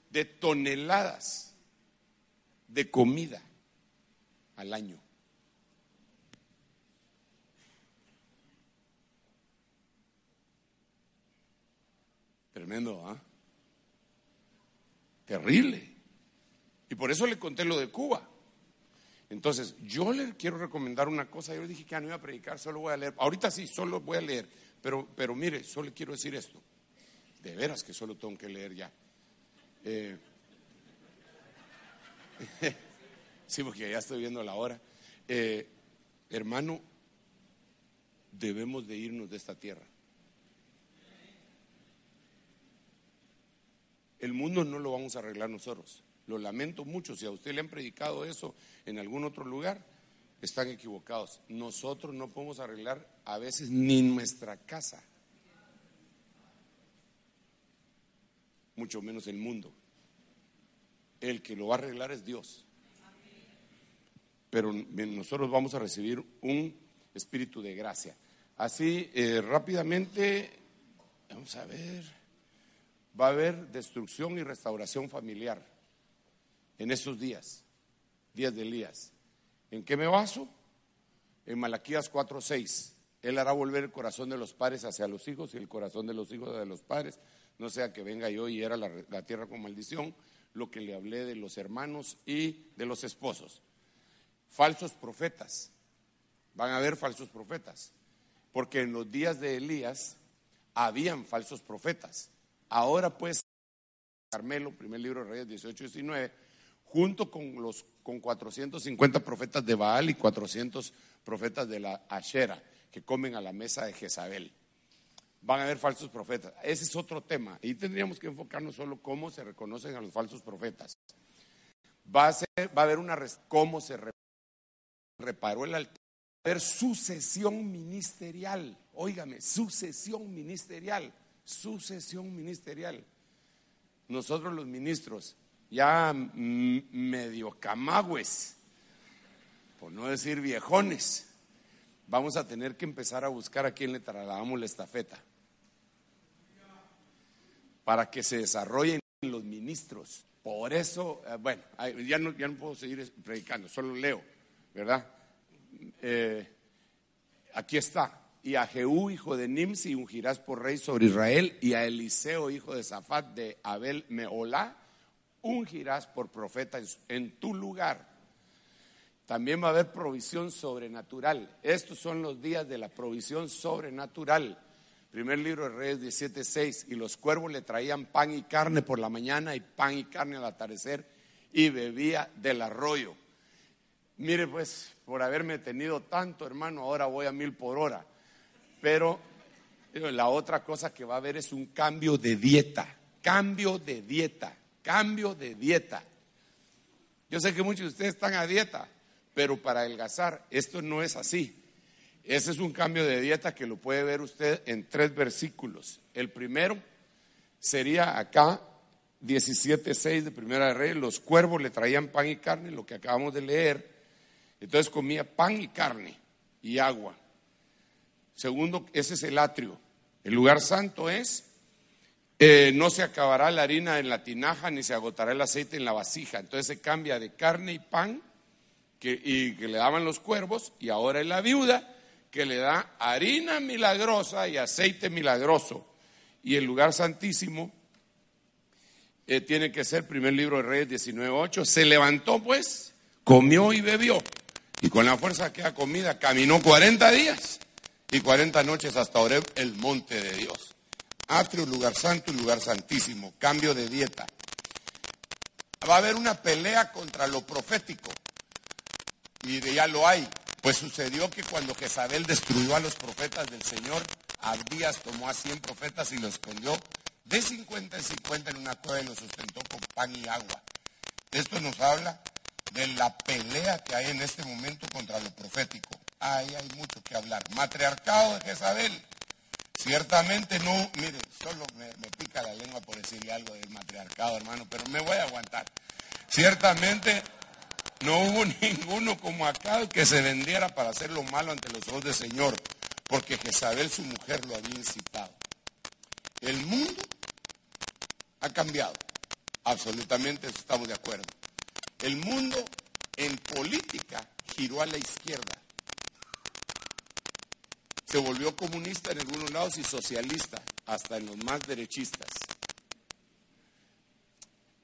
de toneladas de comida al año. Tremendo, ¿ah? Terrible. Y por eso le conté lo de Cuba. Entonces, yo le quiero recomendar una cosa. Yo le dije que no iba a predicar, solo voy a leer. Ahorita sí, solo voy a leer. Pero, pero mire, solo le quiero decir esto. De veras que solo tengo que leer ya. Eh, Sí, porque ya estoy viendo la hora. Eh, hermano, debemos de irnos de esta tierra. El mundo no lo vamos a arreglar nosotros. Lo lamento mucho. Si a usted le han predicado eso en algún otro lugar, están equivocados. Nosotros no podemos arreglar a veces ni nuestra casa, mucho menos el mundo. El que lo va a arreglar es Dios pero nosotros vamos a recibir un espíritu de gracia. Así, eh, rápidamente, vamos a ver, va a haber destrucción y restauración familiar en esos días, días de Elías. ¿En qué me baso? En Malaquías 4:6. Él hará volver el corazón de los padres hacia los hijos y el corazón de los hijos hacia los padres. No sea que venga yo y era la tierra con maldición, lo que le hablé de los hermanos y de los esposos falsos profetas Van a haber falsos profetas. Porque en los días de Elías habían falsos profetas. Ahora pues, Carmelo, primer libro de Reyes 18 y 19, junto con los con 450 profetas de Baal y 400 profetas de la Ashera que comen a la mesa de Jezabel. Van a haber falsos profetas. Ese es otro tema. Y tendríamos que enfocarnos solo cómo se reconocen a los falsos profetas. Va a, ser, va a haber una cómo se reparó el altar. Va a haber sucesión ministerial. Óigame, sucesión ministerial. Sucesión ministerial. Nosotros los ministros ya medio camagües, por no decir viejones, vamos a tener que empezar a buscar a quien le trasladamos la estafeta para que se desarrollen los ministros. Por eso, eh, bueno, ya no, ya no puedo seguir predicando, solo leo, ¿verdad? Eh, aquí está. Y a Jehú, hijo de Nimsi, ungirás por rey sobre Israel, y a Eliseo, hijo de Zafat, de Abel Meolá, ungirás por profeta en, tu lugar. También va a haber provisión sobrenatural. Estos son los días de la provisión sobrenatural. Primer libro de Reyes 17:6. Y los cuervos le traían pan y carne por la mañana y pan y carne al atardecer y bebía del arroyo. Mire, pues, por haberme tenido tanto, hermano, ahora voy a mil por hora. Pero la otra cosa que va a haber es un cambio de dieta. Cambio de dieta cambio de dieta. Yo sé que muchos de ustedes están a dieta, pero para adelgazar esto no es así. Ese es un cambio de dieta que lo puede ver usted en tres versículos. El primero sería acá 17.6 de Primera de Reyes, los cuervos le traían pan y carne, lo que acabamos de leer. Entonces comía pan y carne y agua. Segundo, ese es el atrio. El lugar santo es eh, no se acabará la harina en la tinaja ni se agotará el aceite en la vasija. Entonces se cambia de carne y pan que, y que le daban los cuervos y ahora es la viuda que le da harina milagrosa y aceite milagroso. Y el lugar santísimo eh, tiene que ser primer libro de Reyes 19.8. Se levantó pues, comió y bebió. Y con la fuerza que ha comida caminó 40 días y 40 noches hasta Oreb, el monte de Dios atrio, lugar santo y lugar santísimo, cambio de dieta. Va a haber una pelea contra lo profético y ya lo hay. Pues sucedió que cuando Jezabel destruyó a los profetas del Señor, Abdías tomó a 100 profetas y los escondió de 50 en 50 en una cueva y los sustentó con pan y agua. Esto nos habla de la pelea que hay en este momento contra lo profético. Ahí hay mucho que hablar. Matriarcado de Jezabel. Ciertamente no, mire, solo me, pica la lengua por decirle algo del matriarcado, hermano, pero me voy a aguantar. Ciertamente no hubo ninguno como acá que se vendiera para hacer lo malo ante los ojos del Señor, porque Jezabel, su mujer, lo había incitado. El mundo ha cambiado, absolutamente estamos de acuerdo. El mundo en política giró a la izquierda se volvió comunista en algunos lados y socialista, hasta en los más derechistas.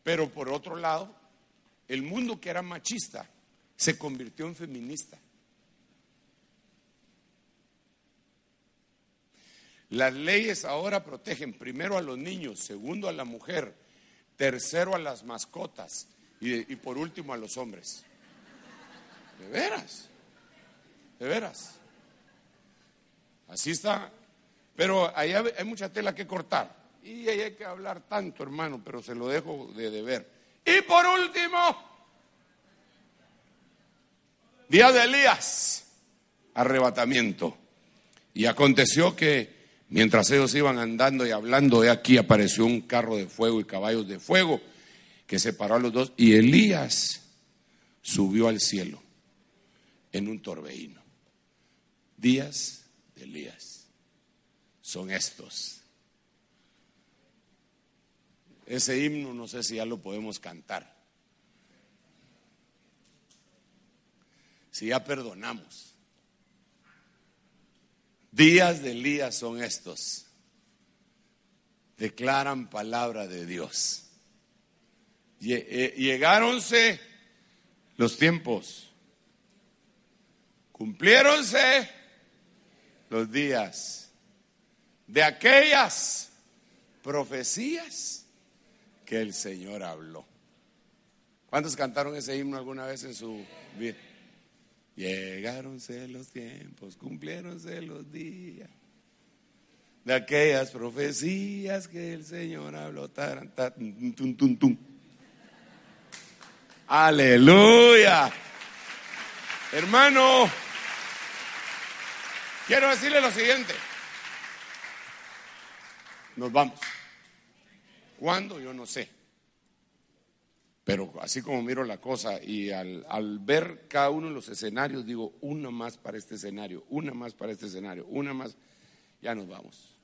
Pero por otro lado, el mundo que era machista se convirtió en feminista. Las leyes ahora protegen primero a los niños, segundo a la mujer, tercero a las mascotas y, y por último a los hombres. De veras, de veras. Así está. Pero ahí hay mucha tela que cortar. Y ahí hay que hablar tanto, hermano, pero se lo dejo de deber. Y por último, día de Elías, arrebatamiento. Y aconteció que mientras ellos iban andando y hablando, de aquí apareció un carro de fuego y caballos de fuego que separó a los dos. Y Elías subió al cielo en un torbellino. Días Elías son estos. Ese himno no sé si ya lo podemos cantar. Si ya perdonamos. Días de Elías son estos. Declaran palabra de Dios. Eh, llegáronse los tiempos Cumpliéronse los días de aquellas profecías que el Señor habló. ¿Cuántos cantaron ese himno alguna vez en su vida? Llegáronse los tiempos, cumpliéronse los días de aquellas profecías que el Señor habló. Aleluya. Hermano, quiero decirle lo siguiente. Nos vamos. ¿Cuándo? Yo no sé. Pero así como miro la cosa y al, ver cada uno de los escenarios, digo, una más para este escenario, una más para este escenario, una más, ya nos vamos.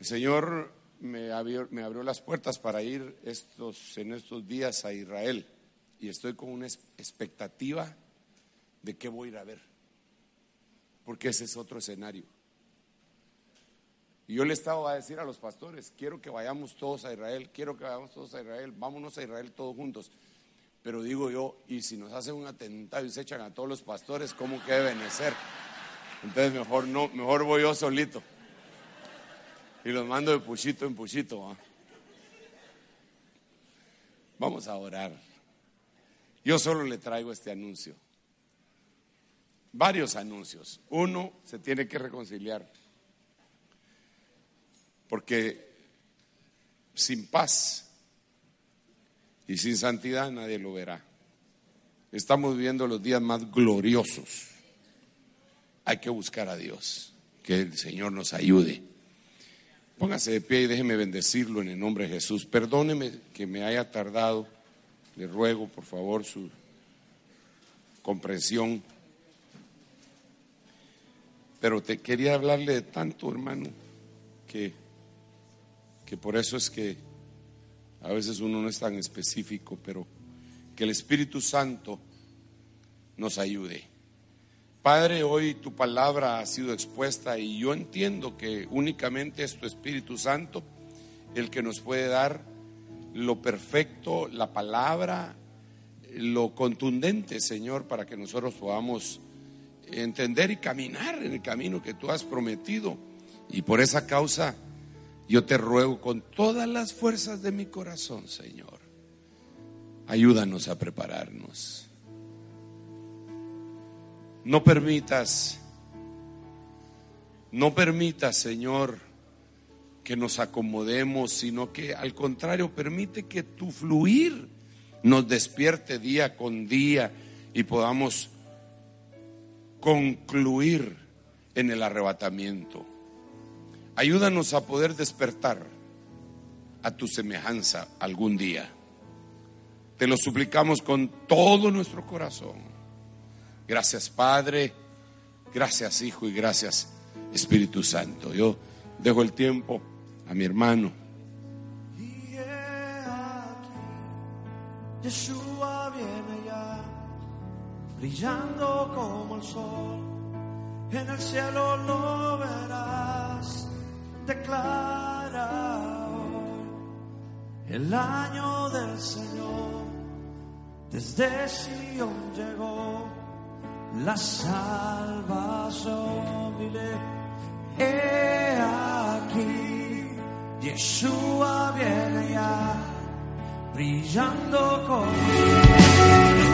El Señor me abrió, me abrió las puertas para ir estos, en estos días a Israel y estoy con una expectativa de qué voy a ir a ver, porque ese es otro escenario. Y yo le estaba a decir a los pastores, quiero que vayamos todos a Israel, quiero que vayamos todos a Israel, vámonos a Israel todos juntos. Pero digo yo, y si nos hacen un atentado y se echan a todos los pastores, ¿cómo que deben ser? Entonces mejor no, mejor voy yo solito. Y los mando de puchito en puchito. Vamos a orar. Yo solo le traigo este anuncio. Varios anuncios. Uno, se tiene que reconciliar. Porque sin paz y sin santidad nadie lo verá. Estamos viviendo los días más gloriosos. Hay que buscar a Dios. Que el Señor nos ayude. Póngase de pie y déjeme bendecirlo en el nombre de Jesús. Perdóneme que me haya tardado. Le ruego, por favor, su comprensión. Pero te quería hablarle de tanto, hermano, que que por eso es que a veces uno no es tan específico, pero que el Espíritu Santo nos ayude. Padre, hoy tu palabra ha sido expuesta y yo entiendo que únicamente es tu Espíritu Santo el que nos puede dar lo perfecto, la palabra, lo contundente, Señor, para que nosotros podamos entender y caminar en el camino que tú has prometido. Y por esa causa yo te ruego con todas las fuerzas de mi corazón, Señor, ayúdanos a prepararnos. No permitas, no permitas, Señor, que nos acomodemos, sino que al contrario, permite que tu fluir nos despierte día con día y podamos concluir en el arrebatamiento. Ayúdanos a poder despertar a tu semejanza algún día. Te lo suplicamos con todo nuestro corazón. Gracias Padre, gracias Hijo y gracias Espíritu Santo. Yo dejo el tiempo a mi hermano. Brillando como el sol, en el cielo lo verás declara hoy el año del Señor. Desde Sion llegó la salvación. Dile, he aquí, Yeshua viene ya, brillando con